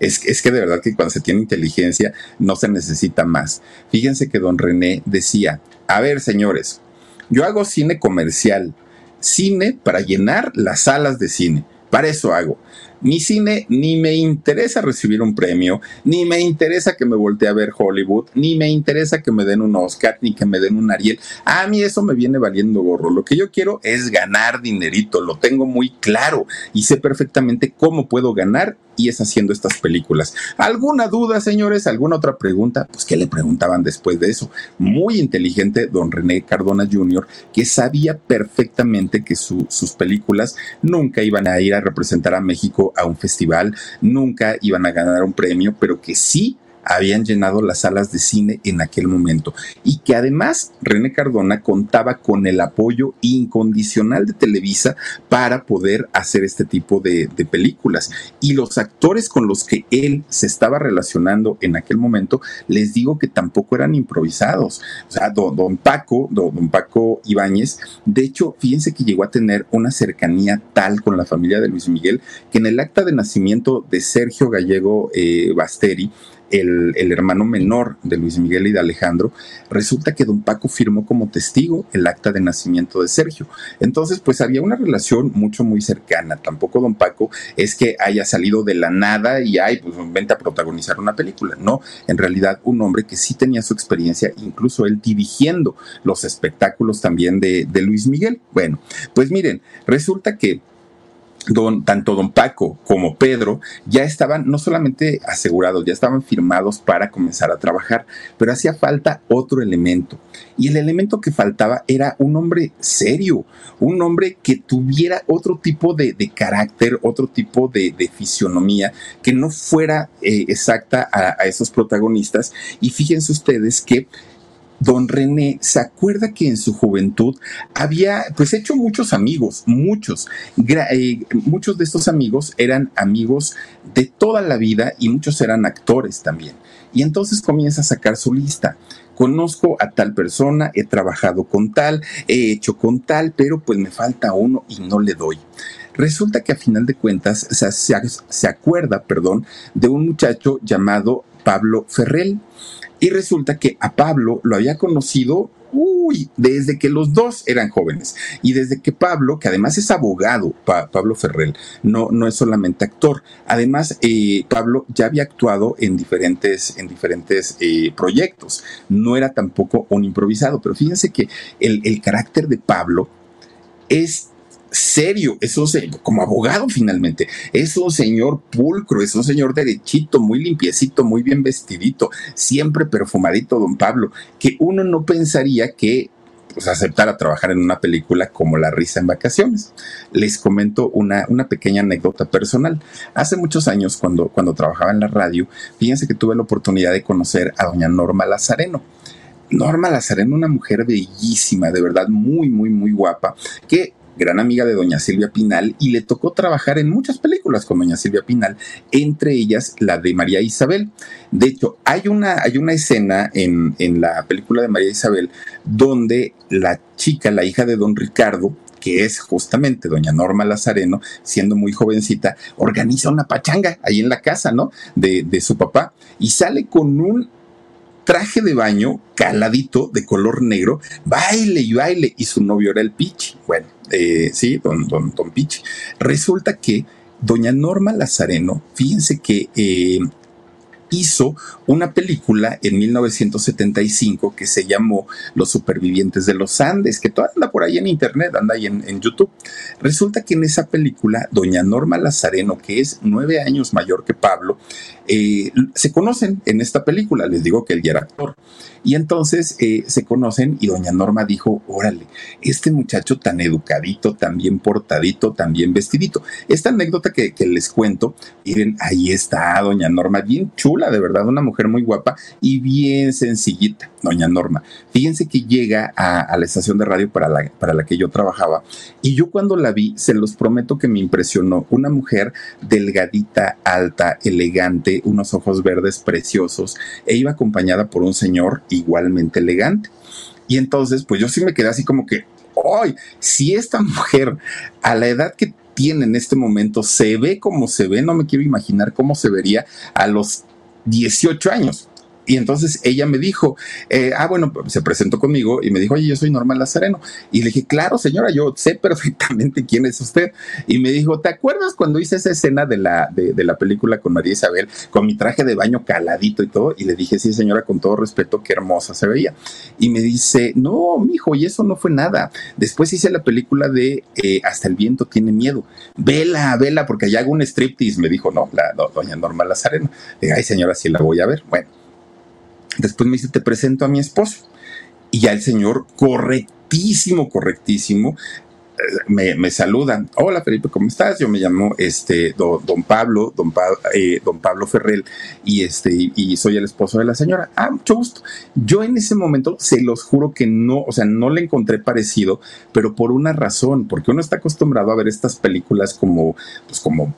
Es, es, que de verdad que cuando se tiene inteligencia no se necesita más. Fíjense que don René decía, a ver señores, yo hago cine comercial, cine para llenar las salas de cine, para eso hago mi cine ni me interesa recibir un premio, ni me interesa que me voltee a ver Hollywood, ni me interesa que me den un Oscar, ni que me den un Ariel. A mí eso me viene valiendo gorro. Lo que yo quiero es ganar dinerito, lo tengo muy claro y sé perfectamente cómo puedo ganar y es haciendo estas películas. ¿Alguna duda, señores? ¿Alguna otra pregunta? Pues, ¿qué le preguntaban después de eso? Muy inteligente don René Cardona Jr., que sabía perfectamente que sus películas nunca iban a ir a representar a México a un festival, nunca iban a ganar un premio, pero que sí habían llenado las salas de cine en aquel momento y que además René Cardona contaba con el apoyo incondicional de Televisa para poder hacer este tipo de, películas. Y los actores con los que él se estaba relacionando en aquel momento, les digo que tampoco eran improvisados. O sea, don, Paco, don, Paco Ibáñez, de hecho, fíjense que llegó a tener una cercanía tal con la familia de Luis Miguel que en el acta de nacimiento de Sergio Gallego eh, Basteri, el, hermano menor de Luis Miguel y de Alejandro, resulta que don Paco firmó como testigo el acta de nacimiento de Sergio. Entonces, pues había una relación mucho, muy cercana. Tampoco don Paco es que haya salido de la nada y, ay, pues vente a protagonizar una película. No, en realidad un hombre que sí tenía su experiencia, incluso él dirigiendo los espectáculos también de, de Luis Miguel. Bueno, pues miren, resulta que Don, tanto don Paco como Pedro ya estaban no solamente asegurados, ya estaban firmados para comenzar a trabajar, pero hacía falta otro elemento. Y el elemento que faltaba era un hombre serio, un hombre que tuviera otro tipo de, carácter, otro tipo de, fisionomía, que no fuera eh, exacta a, a esos protagonistas. Y fíjense ustedes que don René se acuerda que en su juventud había pues hecho muchos amigos, muchos. Eh, muchos de estos amigos eran amigos de toda la vida y muchos eran actores también. Y entonces comienza a sacar su lista. Conozco a tal persona, he trabajado con tal, he hecho con tal, pero pues me falta uno y no le doy. Resulta que a final de cuentas se, se acuerda, perdón, de un muchacho llamado Pablo Ferrell. Y resulta que a Pablo lo había conocido uy, desde que los dos eran jóvenes. Y desde que Pablo, que además es abogado, Pablo Ferrell, no, no es solamente actor, además eh, Pablo ya había actuado en diferentes, en diferentes eh, proyectos, no era tampoco un improvisado, pero fíjense que el, el carácter de Pablo es serio, es como abogado finalmente, es un señor pulcro, es un señor derechito, muy limpiecito, muy bien vestidito, siempre perfumadito, don Pablo, que uno no pensaría que pues, aceptara trabajar en una película como La risa en vacaciones. Les comento una, una pequeña anécdota personal. Hace muchos años, cuando, cuando trabajaba en la radio, fíjense que tuve la oportunidad de conocer a doña Norma Lazareno. Norma Lazareno, una mujer bellísima, de verdad muy, muy, muy guapa, que gran amiga de doña Silvia Pinal, y le tocó trabajar en muchas películas con doña Silvia Pinal, entre ellas la de María Isabel. De hecho, hay una, hay una escena en, en la película de María Isabel donde la chica, la hija de don Ricardo, que es justamente doña Norma Lazareno, siendo muy jovencita, organiza una pachanga ahí en la casa, ¿no? De, de su papá y sale con un traje de baño caladito de color negro, baile y baile, y su novio era el Pichi. Bueno, eh, sí, don, don, don Pichi. Resulta que doña Norma Lazareno, fíjense que eh, hizo una película en 1975 que se llamó Los supervivientes de los Andes, que todavía anda por ahí en internet, anda ahí en, YouTube. Resulta que en esa película, doña Norma Lazareno, que es nueve años mayor que Pablo, eh, se conocen en esta película, les digo que él ya era actor. Y entonces eh, se conocen y doña Norma dijo, órale, este muchacho tan educadito, tan bien portadito, tan bien vestidito. Esta anécdota que, les cuento, miren, ahí está doña Norma, bien chula, de verdad, una mujer muy guapa y bien sencillita, doña Norma. Fíjense que llega a, la estación de radio para la, para la que yo trabajaba y yo cuando la vi, se los prometo que me impresionó, una mujer delgadita, alta, elegante, unos ojos verdes preciosos e iba acompañada por un señor igualmente elegante. Y entonces, pues yo sí me quedé así como que, ¡ay! Si esta mujer a la edad que tiene en este momento se ve como se ve, no me quiero imaginar cómo se vería a los 18 años. Y entonces ella me dijo, eh, ah, bueno, se presentó conmigo y me dijo, oye, yo soy Norma Lazareno. Y le dije, claro, señora, yo sé perfectamente quién es usted. Y me dijo, ¿te acuerdas cuando hice esa escena de la, de, la película con María Isabel, con mi traje de baño caladito y todo? Y le dije, sí, señora, con todo respeto, qué hermosa se veía. Y me dice, no, mijo, y eso no fue nada. Después hice la película de eh, Hasta el viento tiene miedo. Vela, vela, porque allá hago un striptease. Me dijo, no, la doña Norma Lazareno. Dije, ay, señora, sí la voy a ver. Bueno Después me dice, te presento a mi esposo. Y ya el señor, correctísimo, correctísimo, eh, me, me, saludan. Hola Felipe, ¿cómo estás? Yo me llamo este don, Pablo, don, eh, don, Pablo Ferrell, y este, y soy el esposo de la señora. Ah, mucho gusto. Yo en ese momento se los juro que no, o sea, no le encontré parecido, pero por una razón, porque uno está acostumbrado a ver estas películas como, pues como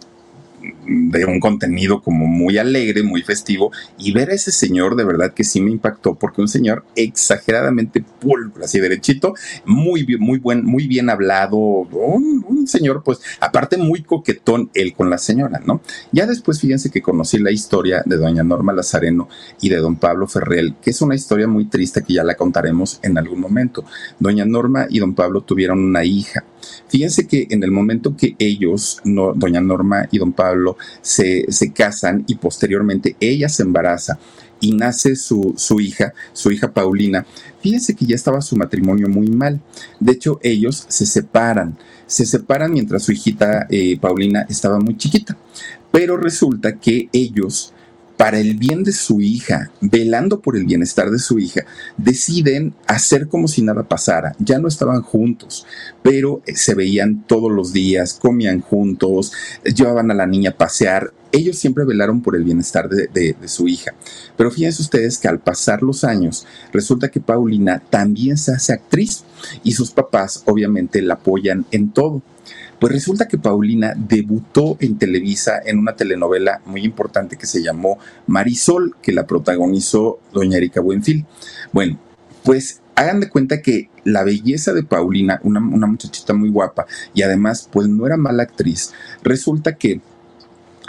de un contenido como muy alegre, muy festivo, y ver a ese señor de verdad que sí me impactó, porque un señor exageradamente pulcro, así derechito, muy muy buen, muy bien hablado, un, señor, pues, aparte muy coquetón él con la señora, ¿no? Ya después, fíjense que conocí la historia de doña Norma Lazareno y de don Pablo Ferrell, que es una historia muy triste que ya la contaremos en algún momento. Doña Norma y don Pablo tuvieron una hija. Fíjense que en el momento que ellos, doña Norma y don Pablo, se, se casan y posteriormente ella se embaraza y nace su, su, hija, su hija Paulina, fíjense que ya estaba su matrimonio muy mal. De hecho, ellos se separan. Se separan mientras su hijita eh, Paulina estaba muy chiquita. Pero resulta que ellos para el bien de su hija, velando por el bienestar de su hija, deciden hacer como si nada pasara. Ya no estaban juntos, pero eh, se veían todos los días, comían juntos, llevaban a la niña a pasear. Ellos siempre velaron por el bienestar de, su hija. Pero fíjense ustedes que al pasar los años, resulta que Paulina también se hace actriz y sus papás obviamente la apoyan en todo. Pues resulta que Paulina debutó en Televisa en una telenovela muy importante que se llamó Marisol, que la protagonizó doña Erika Buenfil. Bueno, pues hagan de cuenta que la belleza de Paulina, una, muchachita muy guapa, y además, pues no era mala actriz, resulta que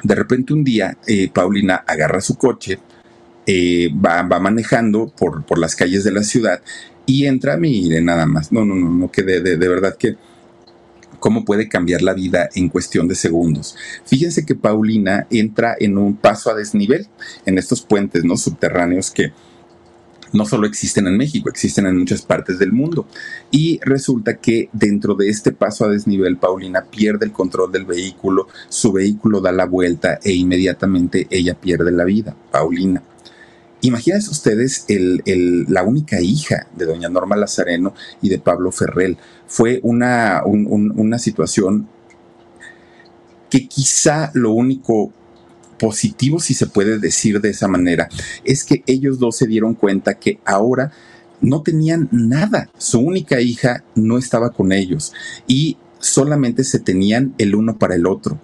de repente un día eh, Paulina agarra su coche, eh, va, manejando por, por, las calles de la ciudad y entra, mire, nada más. No, no, no, no, que de verdad que cómo puede cambiar la vida en cuestión de segundos. Fíjense que Paulina entra en un paso a desnivel en estos puentes no subterráneos que no solo existen en México, existen en muchas partes del mundo. Y resulta que dentro de este paso a desnivel, Paulina pierde el control del vehículo, su vehículo da la vuelta e inmediatamente ella pierde la vida, Paulina. Imagínense ustedes la única hija de doña Norma Lazareno y de Pablo Ferrell. Fue una, una situación que quizá lo único positivo, si se puede decir de esa manera, es que ellos dos se dieron cuenta que ahora no tenían nada. Su única hija no estaba con ellos y solamente se tenían el uno para el otro.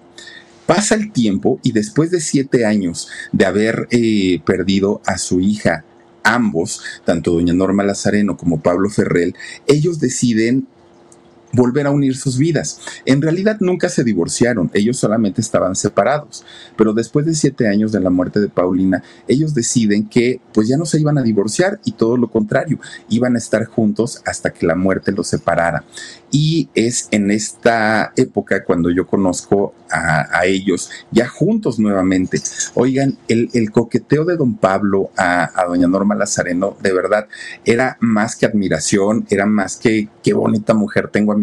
Pasa el tiempo y después de siete años de haber eh, perdido a su hija, ambos, tanto doña Norma Lazareno como Pablo Ferrell, ellos deciden volver a unir sus vidas. En realidad nunca se divorciaron, ellos solamente estaban separados, pero después de siete años de la muerte de Paulina, ellos deciden que pues ya no se iban a divorciar y todo lo contrario, iban a estar juntos hasta que la muerte los separara. Y es en esta época cuando yo conozco a, ellos ya juntos nuevamente. Oigan, el, coqueteo de don Pablo a, doña Norma Lazareno, de verdad, era más que admiración, era más que qué bonita mujer tengo a mi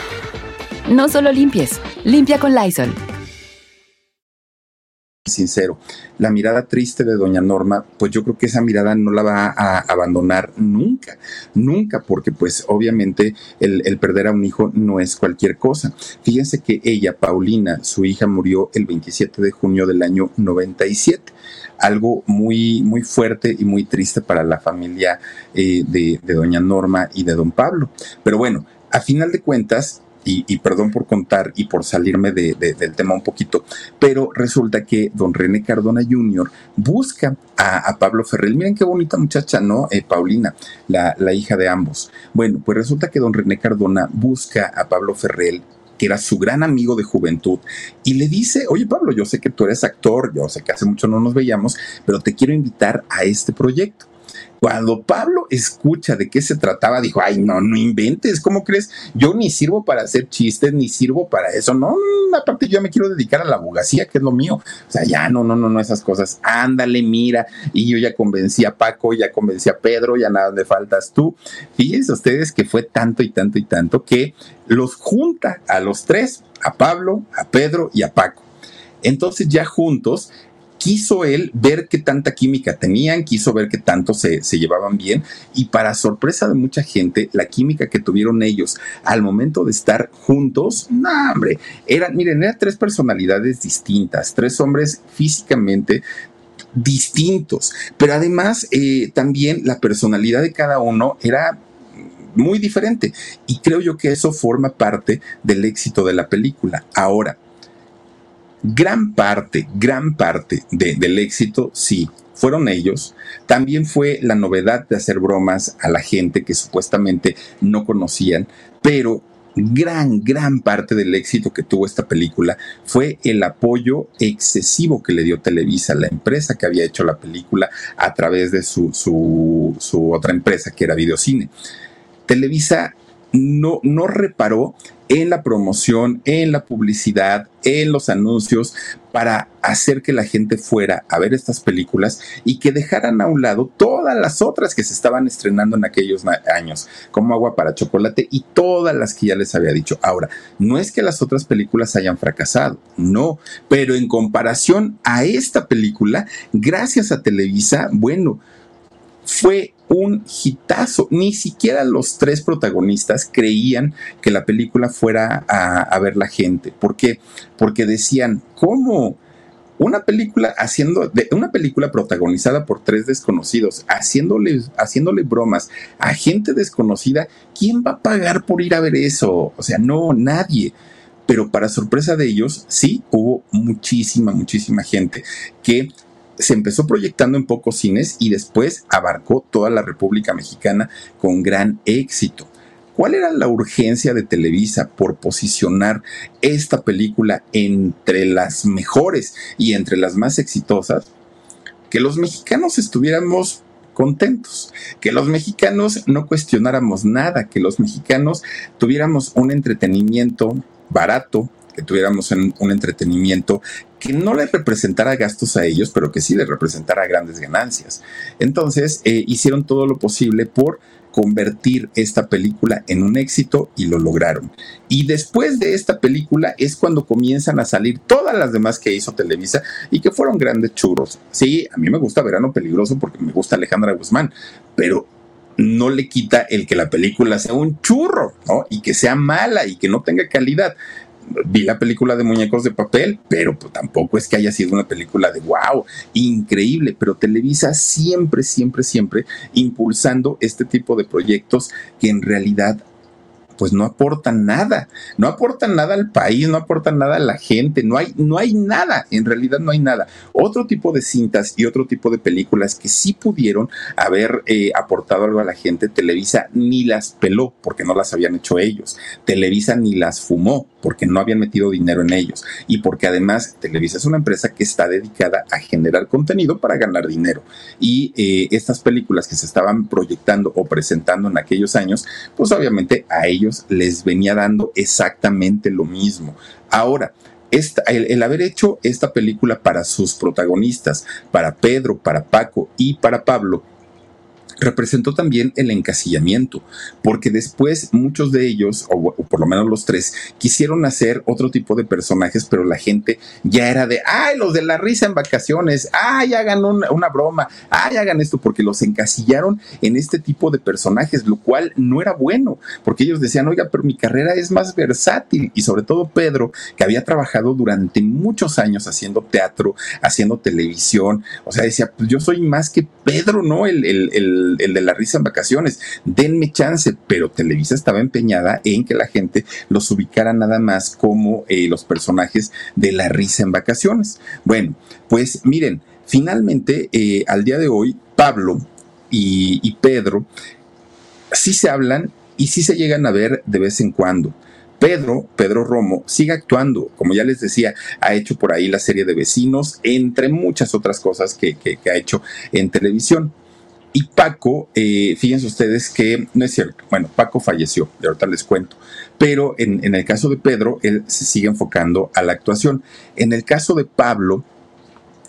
No solo limpies, limpia con Lysol. sincero, la mirada triste de doña Norma, pues yo creo que esa mirada no la va a abandonar nunca, nunca, porque pues obviamente el, perder a un hijo no es cualquier cosa. Fíjense que ella, Paulina, su hija murió el 27 de junio del año 97 algo muy, muy fuerte y muy triste para la familia eh, de, doña Norma y de don Pablo. Pero bueno, a final de cuentas, y, perdón por contar y por salirme de, del tema un poquito, pero resulta que don René Cardona Jr. busca a, Pablo Ferrell. Miren qué bonita muchacha, ¿no? Eh, Paulina, la, la hija de ambos. Bueno, pues resulta que don René Cardona busca a Pablo Ferrell que era su gran amigo de juventud, y le dice, oye Pablo, yo sé que tú eres actor, yo sé que hace mucho no nos veíamos, pero te quiero invitar a este proyecto. Cuando Pablo escucha de qué se trataba, dijo, ay, no, no inventes, ¿cómo crees? Yo ni sirvo para hacer chistes, ni sirvo para eso, no, aparte yo me quiero dedicar a la abogacía, que es lo mío. O sea, ya no, no, no, no, esas cosas, ándale, mira, y yo ya convencí a Paco, ya convencí a Pedro, ya nada me faltas tú. Fíjense ustedes que fue tanto y tanto y tanto que los junta a los tres, a Pablo, a Pedro y a Paco. Entonces ya juntos quiso él ver qué tanta química tenían, quiso ver qué tanto se, llevaban bien y para sorpresa de mucha gente, la química que tuvieron ellos al momento de estar juntos, no, hombre, eran, miren, eran tres personalidades distintas, tres hombres físicamente distintos, pero además eh, también la personalidad de cada uno era muy diferente y creo yo que eso forma parte del éxito de la película. Ahora, gran parte, gran parte del éxito, sí, fueron ellos. También fue la novedad de hacer bromas a la gente que supuestamente no conocían, pero gran, gran parte del éxito que tuvo esta película fue el apoyo excesivo que le dio Televisa, la empresa que había hecho la película a través de su, su, otra empresa que era Videocine. Televisa no, no reparó en la promoción, en la publicidad, en los anuncios, para hacer que la gente fuera a ver estas películas y que dejaran a un lado todas las otras que se estaban estrenando en aquellos años, como Agua para Chocolate y todas las que ya les había dicho. Ahora, no es que las otras películas hayan fracasado, no, pero en comparación a esta película, gracias a Televisa, bueno, fue un hitazo. Ni siquiera los tres protagonistas creían que la película fuera a, ver la gente. ¿Por qué? Porque decían, ¿cómo? Una película haciendo, de, una película protagonizada por tres desconocidos, haciéndole, haciéndole bromas a gente desconocida, ¿quién va a pagar por ir a ver eso? O sea, no, nadie pero para sorpresa de ellos, sí hubo muchísima, muchísima gente que se empezó proyectando en pocos cines y después abarcó toda la República Mexicana con gran éxito. ¿Cuál era la urgencia de Televisa por posicionar esta película entre las mejores y entre las más exitosas? Que los mexicanos estuviéramos contentos, que los mexicanos no cuestionáramos nada, que los mexicanos tuviéramos un entretenimiento barato, que tuviéramos un, entretenimiento que no les representara gastos a ellos, pero que sí les representara grandes ganancias. Entonces, eh, hicieron todo lo posible por convertir esta película en un éxito y lo lograron. Y después de esta película es cuando comienzan a salir todas las demás que hizo Televisa y que fueron grandes churros. Sí, a mí me gusta Verano Peligroso porque me gusta Alejandra Guzmán, pero no le quita el que la película sea un churro, ¿no? Y que sea mala y que no tenga calidad vi la película de muñecos de papel, pero pues, tampoco es que haya sido una película de wow, increíble, pero Televisa siempre, siempre, siempre impulsando este tipo de proyectos que en realidad pues no aportan nada, no aportan nada al país, no aportan nada a la gente, no hay, no hay nada, en realidad no hay nada. Otro tipo de cintas y otro tipo de películas que sí pudieron haber eh, aportado algo a la gente, Televisa ni las peló porque no las habían hecho ellos, Televisa ni las fumó porque no habían metido dinero en ellos. Y porque además Televisa es una empresa que está dedicada a generar contenido para ganar dinero. Y eh, estas películas que se estaban proyectando o presentando en aquellos años, pues obviamente a ellos les venía dando exactamente lo mismo. Ahora, el, haber hecho esta película para sus protagonistas, para Pedro, para Paco y para Pablo, representó también el encasillamiento, porque después muchos de ellos, o, por lo menos los tres, quisieron hacer otro tipo de personajes, pero la gente ya era de, ay, los de la risa en vacaciones, ay, hagan una broma, ay, hagan esto, porque los encasillaron en este tipo de personajes, lo cual no era bueno, porque ellos decían, oiga, pero mi carrera es más versátil, y sobre todo Pedro, que había trabajado durante muchos años haciendo teatro, haciendo televisión, o sea, decía, pues yo soy más que Pedro, ¿no? el, el el, de la risa en vacaciones. Denme chance, pero Televisa estaba empeñada en que la gente los ubicara nada más como eh, los personajes de la risa en vacaciones. Bueno, pues miren, finalmente eh, al día de hoy, Pablo y, Pedro sí se hablan y sí se llegan a ver de vez en cuando. Pedro, Pedro Romo, sigue actuando. Como ya les decía, ha hecho por ahí la serie de vecinos, entre muchas otras cosas que ha hecho en televisión. Y Paco, eh, fíjense ustedes que no es cierto. Bueno, Paco falleció, de ahorita les cuento. Pero en, el caso de Pedro, él se sigue enfocando a la actuación. En el caso de Pablo,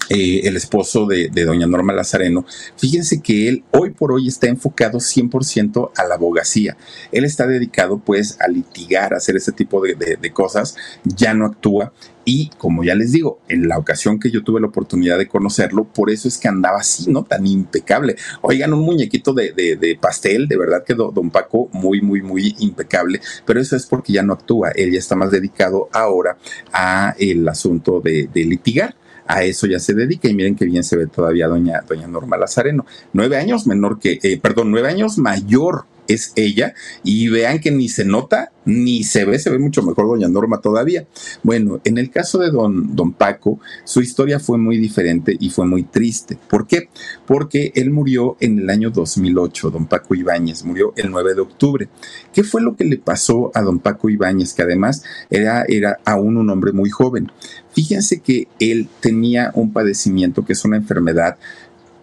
eh, el esposo de, doña Norma Lazareno, fíjense que él hoy por hoy está enfocado 100% a la abogacía. Él está dedicado pues a litigar, a hacer ese tipo de, cosas, ya no actúa y como ya les digo, en la ocasión que yo tuve la oportunidad de conocerlo, por eso es que andaba así, ¿no? Tan impecable. Oigan, un muñequito de, pastel, de verdad que don Paco, muy, muy, muy impecable, pero eso es porque ya no actúa. Él ya está más dedicado ahora a el asunto de litigar a eso ya se dedica y miren qué bien se ve todavía doña, doña Norma Lazareno. Nueve años menor que, eh, perdón, nueve años mayor es ella y vean que ni se nota ni se ve, se ve mucho mejor doña Norma todavía. Bueno, en el caso de don, don Paco, su historia fue muy diferente y fue muy triste. ¿Por qué? Porque él murió en el año 2008, don Paco Ibáñez, murió el 9 de octubre. ¿Qué fue lo que le pasó a don Paco Ibáñez, que además era, era aún un hombre muy joven? Fíjense que él tenía un padecimiento que es una enfermedad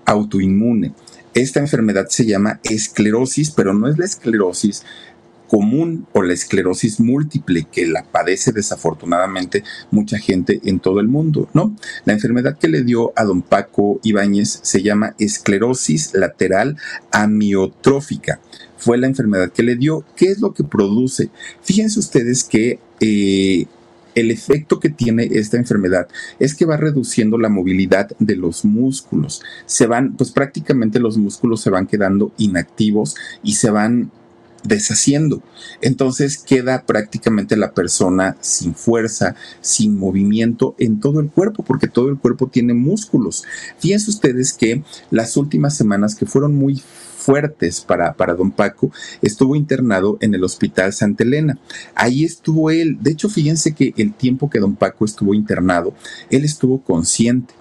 autoinmune. Esta enfermedad se llama esclerosis, pero no es la esclerosis común o la esclerosis múltiple que la padece desafortunadamente mucha gente en todo el mundo, ¿no? La enfermedad que le dio a don Paco Ibáñez se llama esclerosis lateral amiotrófica. Fue la enfermedad que le dio. ¿Qué es lo que produce? Fíjense ustedes que eh, el efecto que tiene esta enfermedad es que va reduciendo la movilidad de los músculos. Se van, pues prácticamente los músculos se van quedando inactivos y se van deshaciendo. Entonces queda prácticamente la persona sin fuerza, sin movimiento en todo el cuerpo, porque todo el cuerpo tiene músculos. Fíjense ustedes que las últimas semanas que fueron muy fuertes para, para don Paco, estuvo internado en el Hospital Santa Elena. Ahí estuvo él. De hecho, fíjense que el tiempo que don Paco estuvo internado, él estuvo consciente.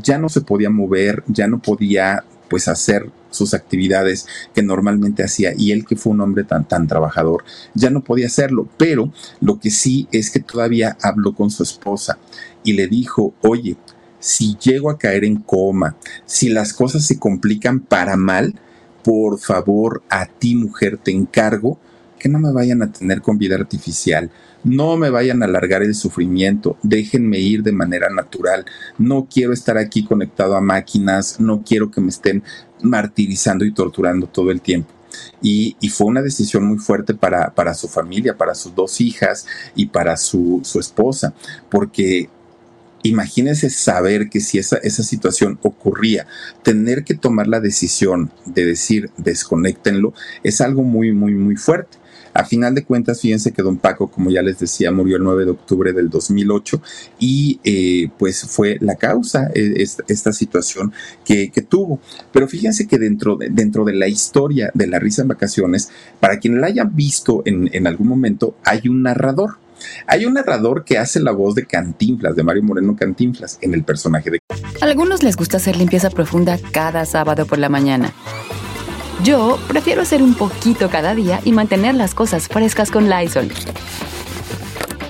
Ya no se podía mover, ya no podía pues hacer sus actividades que normalmente hacía y él que fue un hombre tan tan trabajador ya no podía hacerlo pero lo que sí es que todavía habló con su esposa y le dijo oye si llego a caer en coma si las cosas se complican para mal por favor, a ti mujer te encargo que no me vayan a tener con vida artificial, no me vayan a alargar el sufrimiento, déjenme ir de manera natural, no quiero estar aquí conectado a máquinas, no quiero que me estén martirizando y torturando todo el tiempo. Y, fue una decisión muy fuerte para, para, su familia, para sus dos hijas y para su, su esposa, porque Imagínense saber que si esa, esa situación ocurría, tener que tomar la decisión de decir desconéctenlo es algo muy, muy, muy fuerte. A final de cuentas, fíjense que don Paco, como ya les decía, murió el 9 de octubre del 2008 y eh, pues fue la causa eh, esta, situación que, tuvo. Pero fíjense que dentro de, dentro de la historia de la risa en vacaciones, para quien la haya visto en, en algún momento, hay un narrador. Hay un narrador que hace la voz de Cantinflas, de Mario Moreno Cantinflas, en el personaje de... algunos les gusta hacer limpieza profunda cada sábado por la mañana. Yo prefiero hacer un poquito cada día y mantener las cosas frescas con Lysol.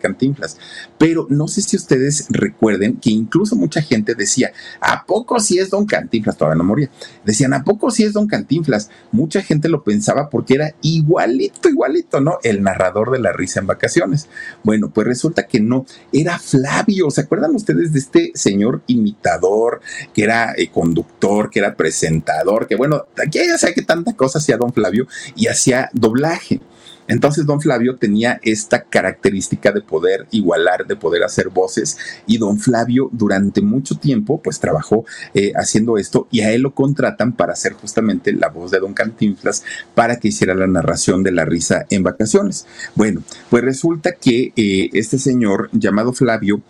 Cantinflas. Pero no sé si ustedes recuerden que incluso mucha gente decía, ¿a poco si es Don Cantinflas? Todavía no moría. Decían, ¿a poco si es Don Cantinflas? Mucha gente lo pensaba porque era igualito, igualito, ¿no? El narrador de la risa en vacaciones. Bueno, pues resulta que no, era Flavio. ¿Se acuerdan ustedes de este señor imitador, que era eh, conductor, que era presentador, que bueno, aquí ya sé que tanta cosa hacía Don Flavio y hacía doblaje. Entonces don Flavio tenía esta característica de poder igualar, de poder hacer voces y don Flavio durante mucho tiempo pues trabajó eh, haciendo esto y a él lo contratan para hacer justamente la voz de don Cantinflas para que hiciera la narración de la risa en vacaciones. Bueno, pues resulta que eh, este señor llamado Flavio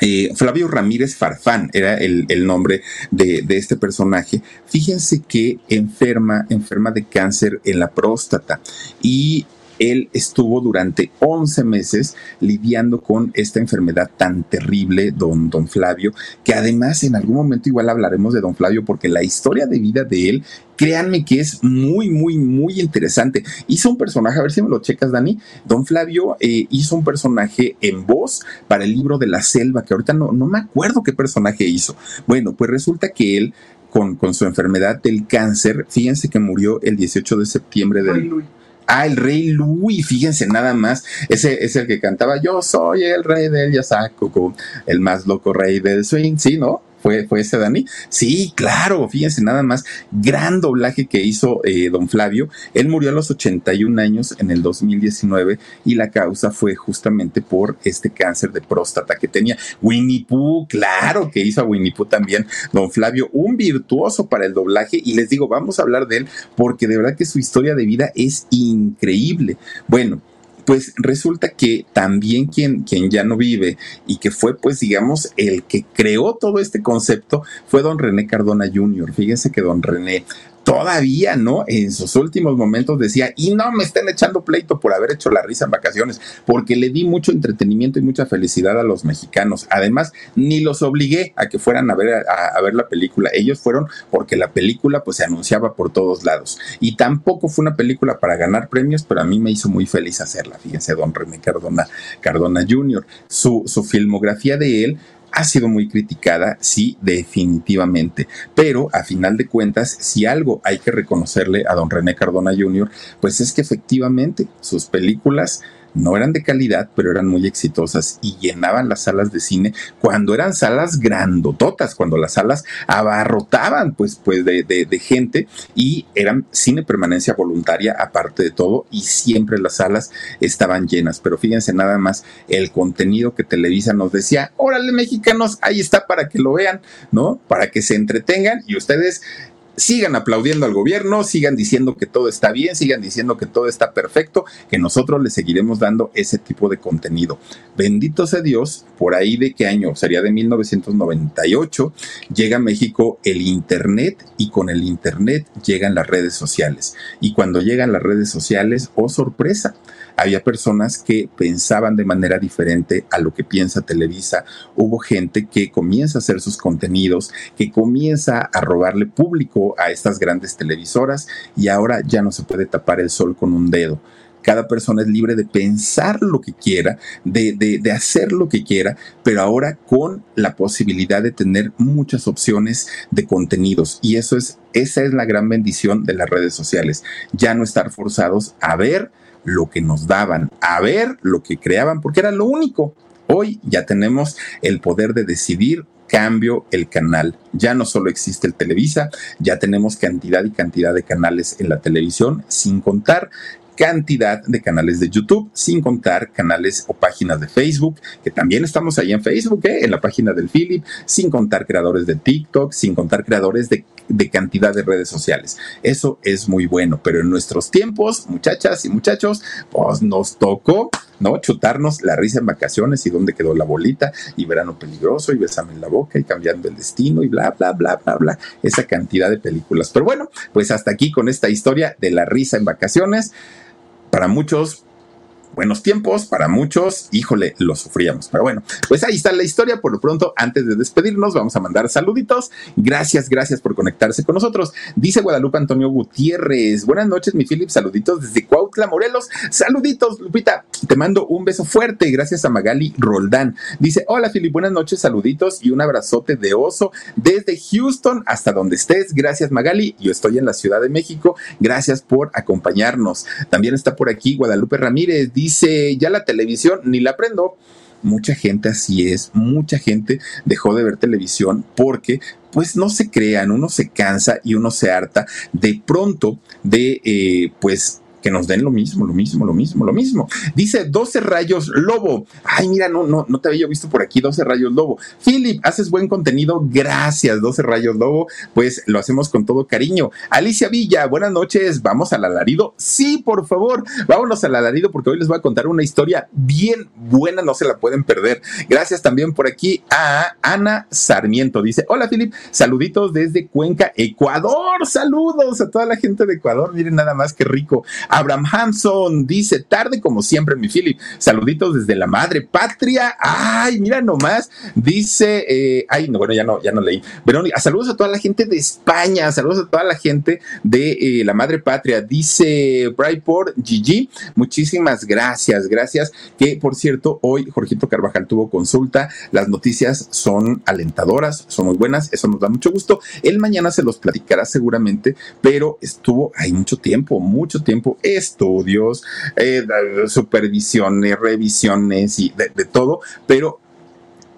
eh, Flavio Ramírez Farfán era el, nombre de, de, este personaje. Fíjense que enferma, enferma de cáncer en la próstata y él estuvo durante 11 meses lidiando con esta enfermedad tan terrible, don, don Flavio, que además en algún momento igual hablaremos de don Flavio porque la historia de vida de él créanme que es muy, muy, muy interesante. Hizo un personaje, a ver si me lo checas, Dani. Don Flavio eh, hizo un personaje en voz para el libro de la selva, que ahorita no, no me acuerdo qué personaje hizo. Bueno, pues resulta que él, con, con su enfermedad del cáncer, fíjense que murió el 18 de septiembre del... Ah, el rey Louis, fíjense nada más. Ese es el que cantaba Yo soy el rey del Yasaco, el más loco rey del swing, ¿sí, no? ¿Fue, ¿Fue ese Dani? Sí, claro, fíjense nada más, gran doblaje que hizo eh, don Flavio. Él murió a los 81 años en el 2019 y la causa fue justamente por este cáncer de próstata que tenía. Winnie Pooh, claro que hizo a Winnie Pooh también, don Flavio, un virtuoso para el doblaje y les digo, vamos a hablar de él porque de verdad que su historia de vida es increíble. Bueno, pues resulta que también quien, quien ya no vive y que fue, pues digamos, el que creó todo este concepto fue don René Cardona Jr. Fíjense que don René todavía, ¿no? En sus últimos momentos decía, y no me estén echando pleito por haber hecho la risa en vacaciones, porque le di mucho entretenimiento y mucha felicidad a los mexicanos. Además, ni los obligué a que fueran a ver, a, ver la película. Ellos fueron porque la película pues se anunciaba por todos lados. Y tampoco fue una película para ganar premios, pero a mí me hizo muy feliz hacerla. Fíjense, don René Cardona, Cardona Jr. Su, su filmografía de él ha sido muy criticada, sí, definitivamente. Pero a final de cuentas, si algo hay que reconocerle a don René Cardona Jr., pues es que efectivamente sus películas no eran de calidad, pero eran muy exitosas y llenaban las salas de cine cuando eran salas grandototas, cuando las salas abarrotaban pues, pues de, de, gente y eran cine permanencia voluntaria aparte de todo y siempre las salas estaban llenas. Pero fíjense nada más el contenido que Televisa nos decía, órale mexicanos, ahí está para que lo vean, ¿no? Para que se entretengan y ustedes sigan aplaudiendo al gobierno, sigan diciendo que todo está bien, sigan diciendo que todo está perfecto, que nosotros les seguiremos dando ese tipo de contenido. Bendito sea Dios, por ahí de qué año, sería de 1998, llega a México el Internet y con el Internet llegan las redes sociales. Y cuando llegan las redes sociales, oh sorpresa, había personas que pensaban de manera diferente a lo que piensa Televisa, hubo gente que comienza a hacer sus contenidos, que comienza a robarle público a estas grandes televisoras y ahora ya no se puede tapar el sol con un dedo cada persona es libre de pensar lo que quiera, de, de, hacer lo que quiera, pero ahora con la posibilidad de tener muchas opciones de contenidos. Y eso es, esa es la gran bendición de las redes sociales. Ya no estar forzados a ver lo que nos daban, a ver lo que creaban, porque era lo único. Hoy ya tenemos el poder de decidir cambio el canal. Ya no solo existe el Televisa, ya tenemos cantidad y cantidad de canales en la televisión, sin contar cantidad de canales de YouTube, sin contar canales o páginas de Facebook, que también estamos ahí en Facebook, ¿eh? en la página del Philip, sin contar creadores de TikTok, sin contar creadores de, de cantidad de redes sociales. Eso es muy bueno, pero en nuestros tiempos, muchachas y muchachos, pues nos tocó ¿no? Chutarnos la risa en vacaciones y dónde quedó la bolita y verano peligroso y besame en la boca y cambiando el destino y bla, bla, bla, bla, bla. Esa cantidad de películas. Pero bueno, pues hasta aquí con esta historia de la risa en vacaciones para muchos buenos tiempos, para muchos, híjole, lo sufríamos. Pero bueno, pues ahí está la historia. Por lo pronto, antes de despedirnos, vamos a mandar saluditos. Gracias, gracias por conectarse con nosotros. Dice Guadalupe Antonio Gutiérrez. Buenas noches, mi Philip. Saluditos desde Cuautla, Morelos. Saluditos, Lupita. Te mando un beso fuerte. Gracias a Magali Roldán. Dice, hola, Philip. Buenas noches, saluditos y un abrazote de oso desde Houston hasta donde estés. Gracias, Magali. Yo estoy en la Ciudad de México. Gracias por acompañarnos. También está por aquí Guadalupe Ramírez. Ya la televisión ni la prendo. Mucha gente así es, mucha gente dejó de ver televisión porque pues no se crean, uno se cansa y uno se harta de pronto de eh, pues que nos den lo mismo, lo mismo, lo mismo, lo mismo. Dice 12 rayos lobo. Ay, mira, no, no, no te había visto por aquí 12 rayos lobo. Philip, haces buen contenido. Gracias, 12 rayos lobo. Pues lo hacemos con todo cariño. Alicia Villa, buenas noches. ¿Vamos al alarido? Sí, por favor. Vámonos al alarido porque hoy les voy a contar una historia bien buena. No se la pueden perder. Gracias también por aquí a Ana Sarmiento. Dice, hola Philip, saluditos desde Cuenca, Ecuador. Saludos a toda la gente de Ecuador. Miren nada más que rico. Abraham Hanson dice, tarde como siempre, mi Philip. Saluditos desde la madre patria. Ay, mira nomás. Dice, eh, ay, no, bueno, ya no, ya no leí. Verónica, saludos a toda la gente de España, saludos a toda la gente de eh, la madre patria. Dice Brightport Gigi, muchísimas gracias, gracias. Que por cierto, hoy Jorgito Carvajal tuvo consulta. Las noticias son alentadoras, son muy buenas, eso nos da mucho gusto. Él mañana se los platicará seguramente, pero estuvo ahí mucho tiempo, mucho tiempo estudios, eh, supervisiones, revisiones y de, de todo, pero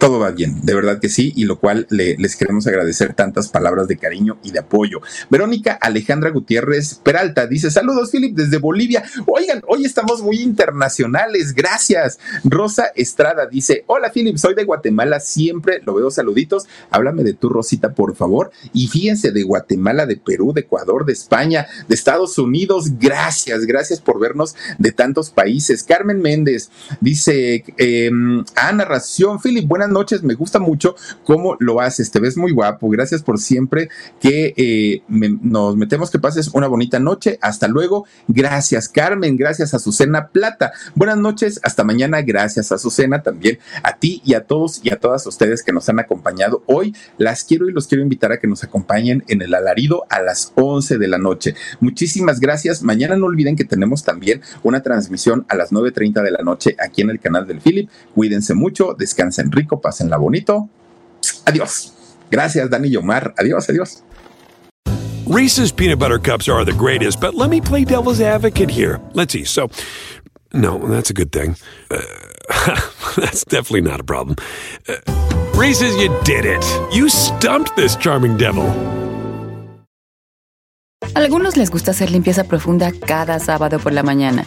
todo va bien, de verdad que sí, y lo cual les queremos agradecer tantas palabras de cariño y de apoyo. Verónica Alejandra Gutiérrez Peralta dice, saludos Philip desde Bolivia. Oigan, hoy estamos muy internacionales, gracias. Rosa Estrada dice, hola Philip, soy de Guatemala, siempre lo veo saluditos, háblame de tu Rosita, por favor. Y fíjense, de Guatemala, de Perú, de Ecuador, de España, de Estados Unidos, gracias, gracias por vernos de tantos países. Carmen Méndez dice, eh, a narración, Philip, buenas noches, me gusta mucho cómo lo haces, te ves muy guapo, gracias por siempre que eh, nos metemos, que pases una bonita noche, hasta luego, gracias Carmen, gracias a Plata, buenas noches, hasta mañana, gracias a también, a ti y a todos y a todas ustedes que nos han acompañado hoy, las quiero y los quiero invitar a que nos acompañen en el alarido a las 11 de la noche. Muchísimas gracias, mañana no olviden que tenemos también una transmisión a las 9.30 de la noche aquí en el canal del Philip, cuídense mucho, descansen rico, pásenla bonito. Adiós. Gracias, Dani Yomar. Adiós, adiós. Reese's peanut butter cups are the greatest, but let me play devil's advocate here. Let's see. So, no, that's a good thing. Uh, that's definitely not a problem. Uh, Reese's, you did it. You stumped this charming devil. Algunos les gusta hacer limpieza profunda cada sábado por la mañana.